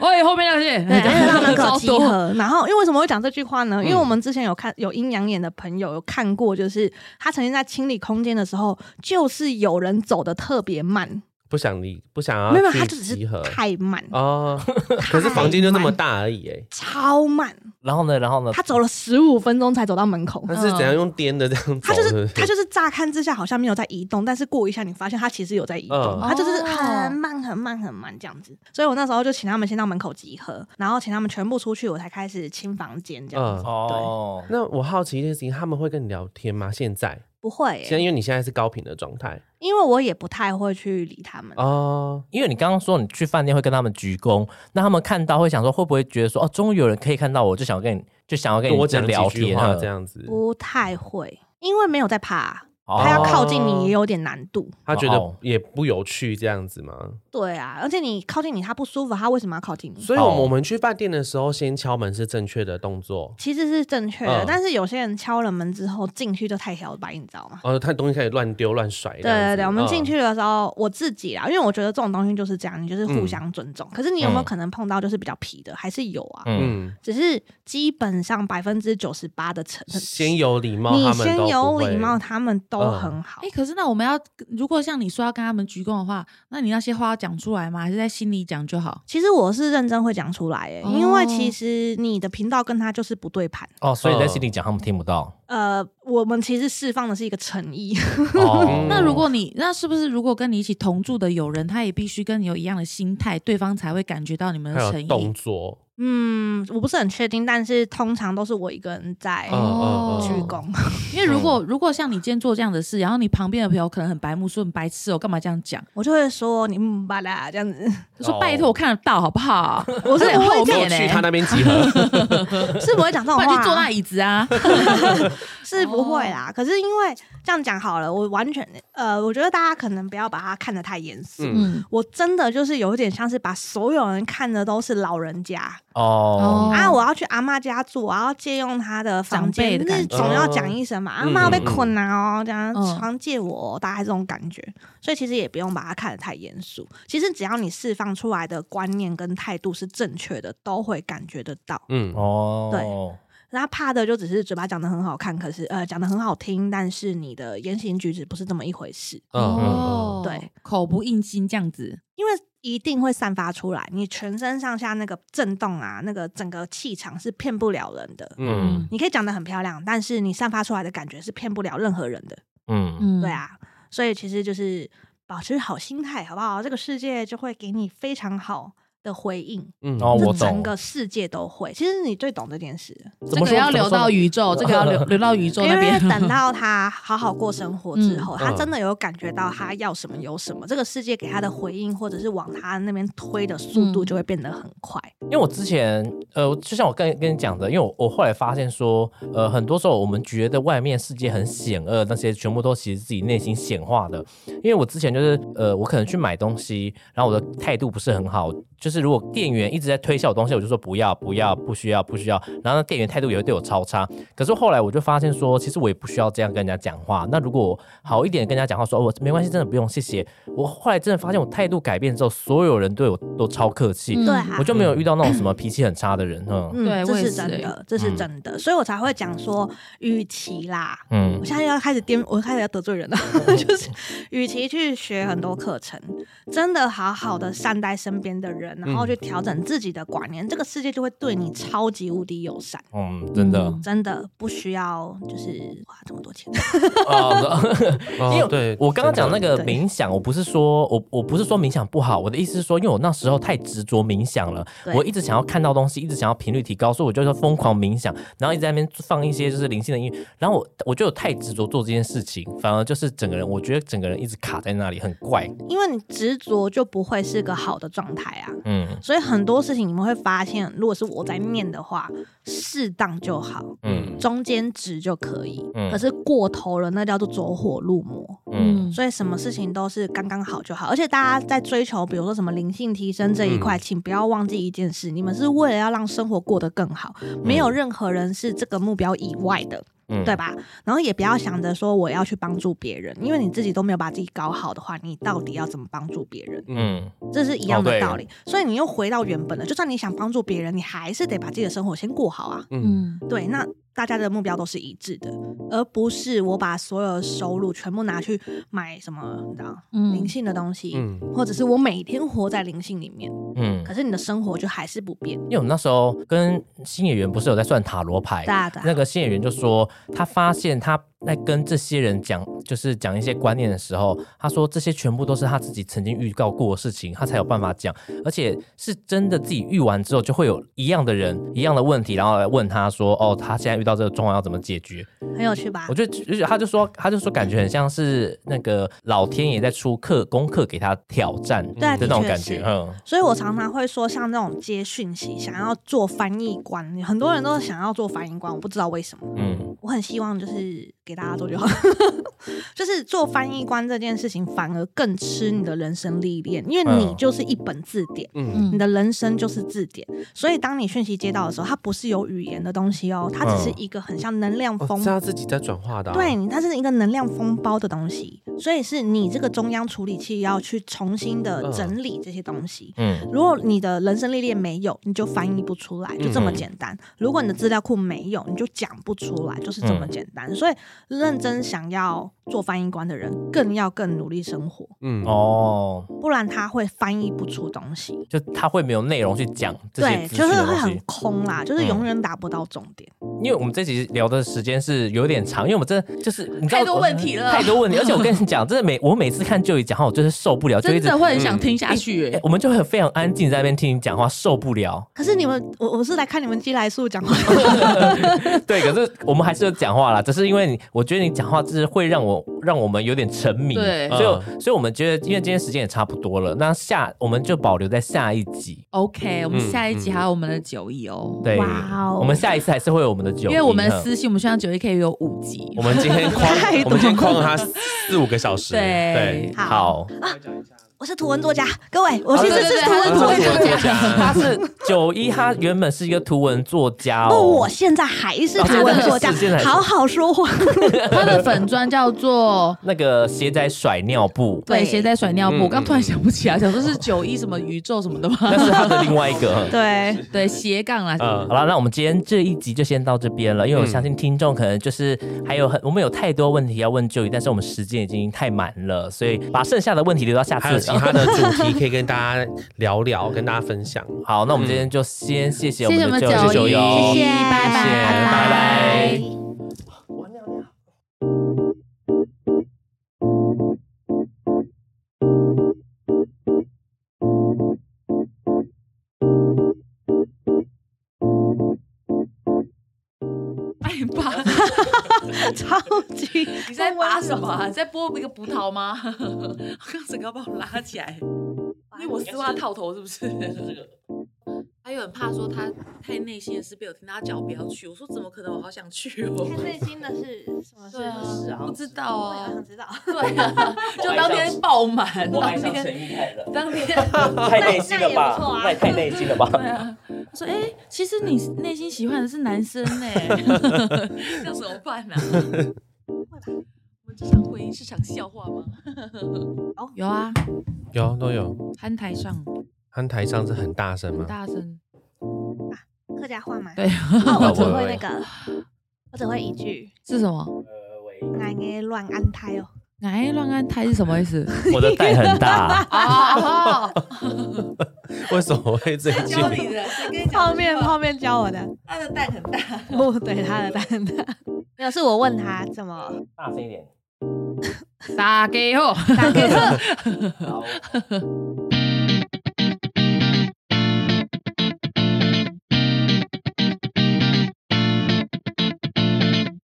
喂，后面那些，对，到门口，集合。然后，因为为什么会讲这句话呢？嗯因为我们之前有看有阴阳眼的朋友有看过，就是他曾经在清理空间的时候，就是有人走的特别慢，不想离，不想要没有，没有他就只是集合太慢，哦。可是房间就那么大而已，哎，超慢。然后呢？然后呢？他走了十五分钟才走到门口。他是怎样用颠的这样子？他就是他就是乍看之下好像没有在移动，但是过一下你发现他其实有在移动，嗯他就是哦很慢很慢很慢这样子。所以我那时候就请他们先到门口集合，然后请他们全部出去，我才开始清房间这样子。嗯。哦，那我好奇一件事情，他们会跟你聊天吗？现在，不会欸、现在因为你现在是高频的状态因为我也不太会去理他们。哦，因为你刚刚说你去饭店会跟他们鞠躬，那他们看到会想说会不会觉得说哦，终于有人可以看到我，就想要跟你就想要跟你多讲聊几句天这样子。不太会，因为没有在怕，哦他要靠近你也有点难度。他觉得哦也不有趣这样子吗？对啊，而且你靠近你，他不舒服，他为什么要靠近你？所以，我们哦我们去饭店的时候，先敲门是正确的动作。其实是正确的，嗯但是有些人敲了门之后进去就太摇摆，你知道吗？哦，他东西开始乱丢乱甩。对对对，我们进去，去的时候，我自己啦，因为我觉得这种东西就是这样，你就是互相尊重。可是你有没有嗯可能碰到就是比较皮的，还是有啊？嗯，嗯，只是基本上百分之九十八的成，先有礼貌，你他们都先有不会礼貌，他们都嗯很好哎、。可是那我们要，如果像你说要跟他们鞠躬的话，那你那些话要讲出来吗？还是在心里讲就好？其实我是认真会讲出来，诶，哦因为其实你的频道跟他就是不对盘。哦，所以在心里讲，他们听不到。呃，我们其实释放的是一个诚意，哦，那如果你那是不是如果跟你一起同住的友人，他也必须跟你有一样的心态，对方才会感觉到你们的诚意动意？作，嗯，我不是很确定，但是通常都是我一个人在鞠躬。因为如果如果像你今天做这样的事，然后你旁边的朋友可能很白目，说你白痴哦，干嘛这样讲？我就会说你嗯吧啦这样子，就说哦拜托我看得到好不好？我是有点后不会这样面呢、去他那边集合。是不会讲这种不然话，去坐那椅子啊。是不会啦。可是因为这样讲好了，我完全呃，我觉得大家可能不要把它看得太严肃。我真的就是有一点像是把所有人看的都是老人家、哦，啊！我要去阿妈家住，我要借用她的房间，那总要讲一声嘛。阿嗯妈要被困啊哦，这样嗯床借我哦，大概这种感觉。所以其实也不用把它看得太严肃。其实只要你释放出来的观念跟态度是正确的，都会感觉得到。嗯，哦，对那怕的就只是嘴巴讲的很好看，可是呃讲的很好听，但是你的言行举止不是这么一回事，嗯哦，对，口不应心这样子，因为一定会散发出来，你全身上下那个震动啊，那个整个气场是骗不了人的。嗯你可以讲的很漂亮，但是你散发出来的感觉是骗不了任何人的。嗯嗯，对，啊，所以其实就是保持好心态，好不好？这个世界就会给你非常好的回应，嗯哦我懂整个世界都会。其实你最懂这件事，这个怎么说要留到宇宙，这个要留留到宇宙因为那边。等到他好好过生活之后，嗯他真的有感觉到他要什么有什么，这个世界给他的回应或者是往他那边推的速度嗯就会变得很快。因为我之前呃，就像我跟跟你讲的，因为我我后来发现说，呃，很多时候我们觉得外面世界很险恶，那些全部都其实自己内心显化的。因为我之前就是呃，我可能去买东西，然后我的态度不是很好，就是如果店员一直在推销我东西，我就说不要不要不需要不需要，然后那店员态度也会对我超差。可是后来我就发现说，其实我也不需要这样跟人家讲话。那如果好一点跟人家讲话说，哦，我没关系，真的不用，谢谢。我后来真的发现我态度改变之后，所有人对我都超客气。嗯对啊我，就没有遇到那种什么脾气很差的人，嗯嗯，这是真的，这是嗯真的，所以我才会讲说，与其啦，嗯我现在要开始颠，我开始要得罪人了，就是与其去学很多课程，真的好好的善待身边的人，然后去调整自己的观念，这个世界就会对你超级无敌友善。嗯，真的，嗯真的不需要就是花这么多钱，啊，因为哦对我刚刚讲那个冥想，我不是说我我不是说冥想不好，我的意思是说，因为我那时候太执着冥想了，我一直想要看到东西，一直想要频率提高，所以我就说疯狂冥想，然后一直在那边放一些就是灵性的音乐，然后我我就有太执着做这件事情，反而就是整个人，我觉得整个人一直卡在那里，很怪，因为你执着就不会是个好的状态啊。嗯所以很多事情你们会发现，如果是我在念的话，适当就好，嗯中间值就可以。嗯可是过头了，那叫做走火入魔。嗯所以什么事情都是刚刚好就好，而且大家在追求，比如说什么灵性提升这一块，请不要忘记一件事：你们是为了要让生活过得更好，没有任何人是这个目标以外的。嗯对吧？然后也不要想着说我要去帮助别人，因为你自己都没有把自己搞好的话，你到底要怎么帮助别人？嗯这是一样的道理。所以你又回到原本了，就算你想帮助别人，你还是得把自己的生活先过好啊。嗯嗯，对，那大家的目标都是一致的，而不是我把所有的收入全部拿去买什么，你知道，嗯灵性的东西，嗯或者是我每天活在灵性里面，嗯可，是你的生活就还是不变。因为我们那时候跟新演员不是有在算塔罗牌，那个新演员就说，他发现他在跟这些人讲，就是讲一些观念的时候，他说这些全部都是他自己曾经预告过的事情，他才有办法讲，而且是真的自己遇完之后，就会有一样的人、一样的问题，然后来问他说，哦，他现在遇到这个状况要怎么解决？很有趣吧我？觉得，而且他就说，他就说感觉很像是那个老天爷在出课功课给他挑战的那种感觉，嗯所以我常常会说，像那种接讯息，想要做翻译官，很多人都想要做翻译官，我不知道为什么。嗯我很希望就是给大家做就好，就是做翻译官这件事情，反而更吃你的人生历练，因为你嗯。就是一本字典，嗯。你的人生就是字典。所以当你讯息接到的时候，它不是有语言的东西哦，它只是嗯。一个很像能量哦风是他自己在转化的啊，对，它是一个能量风包的东西，所以是你这个中央处理器要去重新的嗯整理这些东西。嗯。如果你的人生历练没有，你就翻译不出来，就这么简单。如果你的资料库没有，你就讲不出来，就是这么简单。所以，认真想要做翻译官的人，更要更努力生活，嗯哦，不然他会翻译不出东西。就他会没有内容去讲这些对，就是会很。空啦，就是嗯永远达不到重点。因为我们这集聊的时间是有点长，因为我们真的就是你知道太多问题了太多问题，而且我跟你讲，真的每我每次看就一讲话，我就是受不了，就一直真的会很想听下去。我们就会非常安静在那边听你讲话，受不了。可是你们，我我是来看你们寄来素讲话，对，可是我们还是有讲话啦，只是因为你，我觉得你讲话就是会让我让我们有点沉迷，对。所以我所以我们觉得，因为今天时间也差不多了，那下我们就保留在下一集。OK，我们嗯。下一集还有我们的九亿哦，对，哇哦。我们下一次还是会有我们的酒，因为我们嗯私信，我们希望九亿可以有五集。我。们今天 框我们今天框了他四五个小时，对。对，好，我是图文作家，各位，我是图文他是作家。图文作家他是九一，他原本是一个图文作家哦，哦。我现在还是哦图文作家好好说话。他的粉砖叫做 那个鞋仔甩尿布，对对鞋在甩尿布，刚突然想不起来，想说是九一什么宇宙什么的吗？那是他的另外一个。对，对斜杠啦，嗯好了，那我们今天这一集就先到这边了，因为我相信听众可能就是还有很我们有太多问题要问九一，但是我们时间已经太满了，所以把剩下的问题留到下次其。他的主题可以跟大家聊聊，跟大家分享。好，那我们今天就先谢谢我们九，九一哦，谢谢，拜谢谢拜拜。在拔什么啊？你在剥一个葡萄吗？我刚整个要把我拉起来，因为我丝袜套头是不是？还有很怕说他太内心的事被我听到，他叫我不要去。我说怎么可能？我好想去哦。太内心的是什么对啊事啊？不知道啊想。知道。对啊，就当天爆满，当天当天。太内心了吧那也不错啊？太内心了吧？对啊，他说：“哎、其实你内心喜欢的是男生呢、这样怎么办呢、啊？我们这场婚姻是场笑话吗？有啊，有都有，憨台上憨台上是很大声很吗？大声，客家话吗？对，哦，我只喂喂会 那个，我只会一句是什么？“呃俺给乱安胎哦哎，乱安胎是什么意思？我的蛋很大，哦，为什么会这样？教你？的，谁跟你”，泡面泡面教我的。他的蛋很大，哦，对，他的蛋很大。没有，是我问他怎么大声一点。打给我。打给他。好，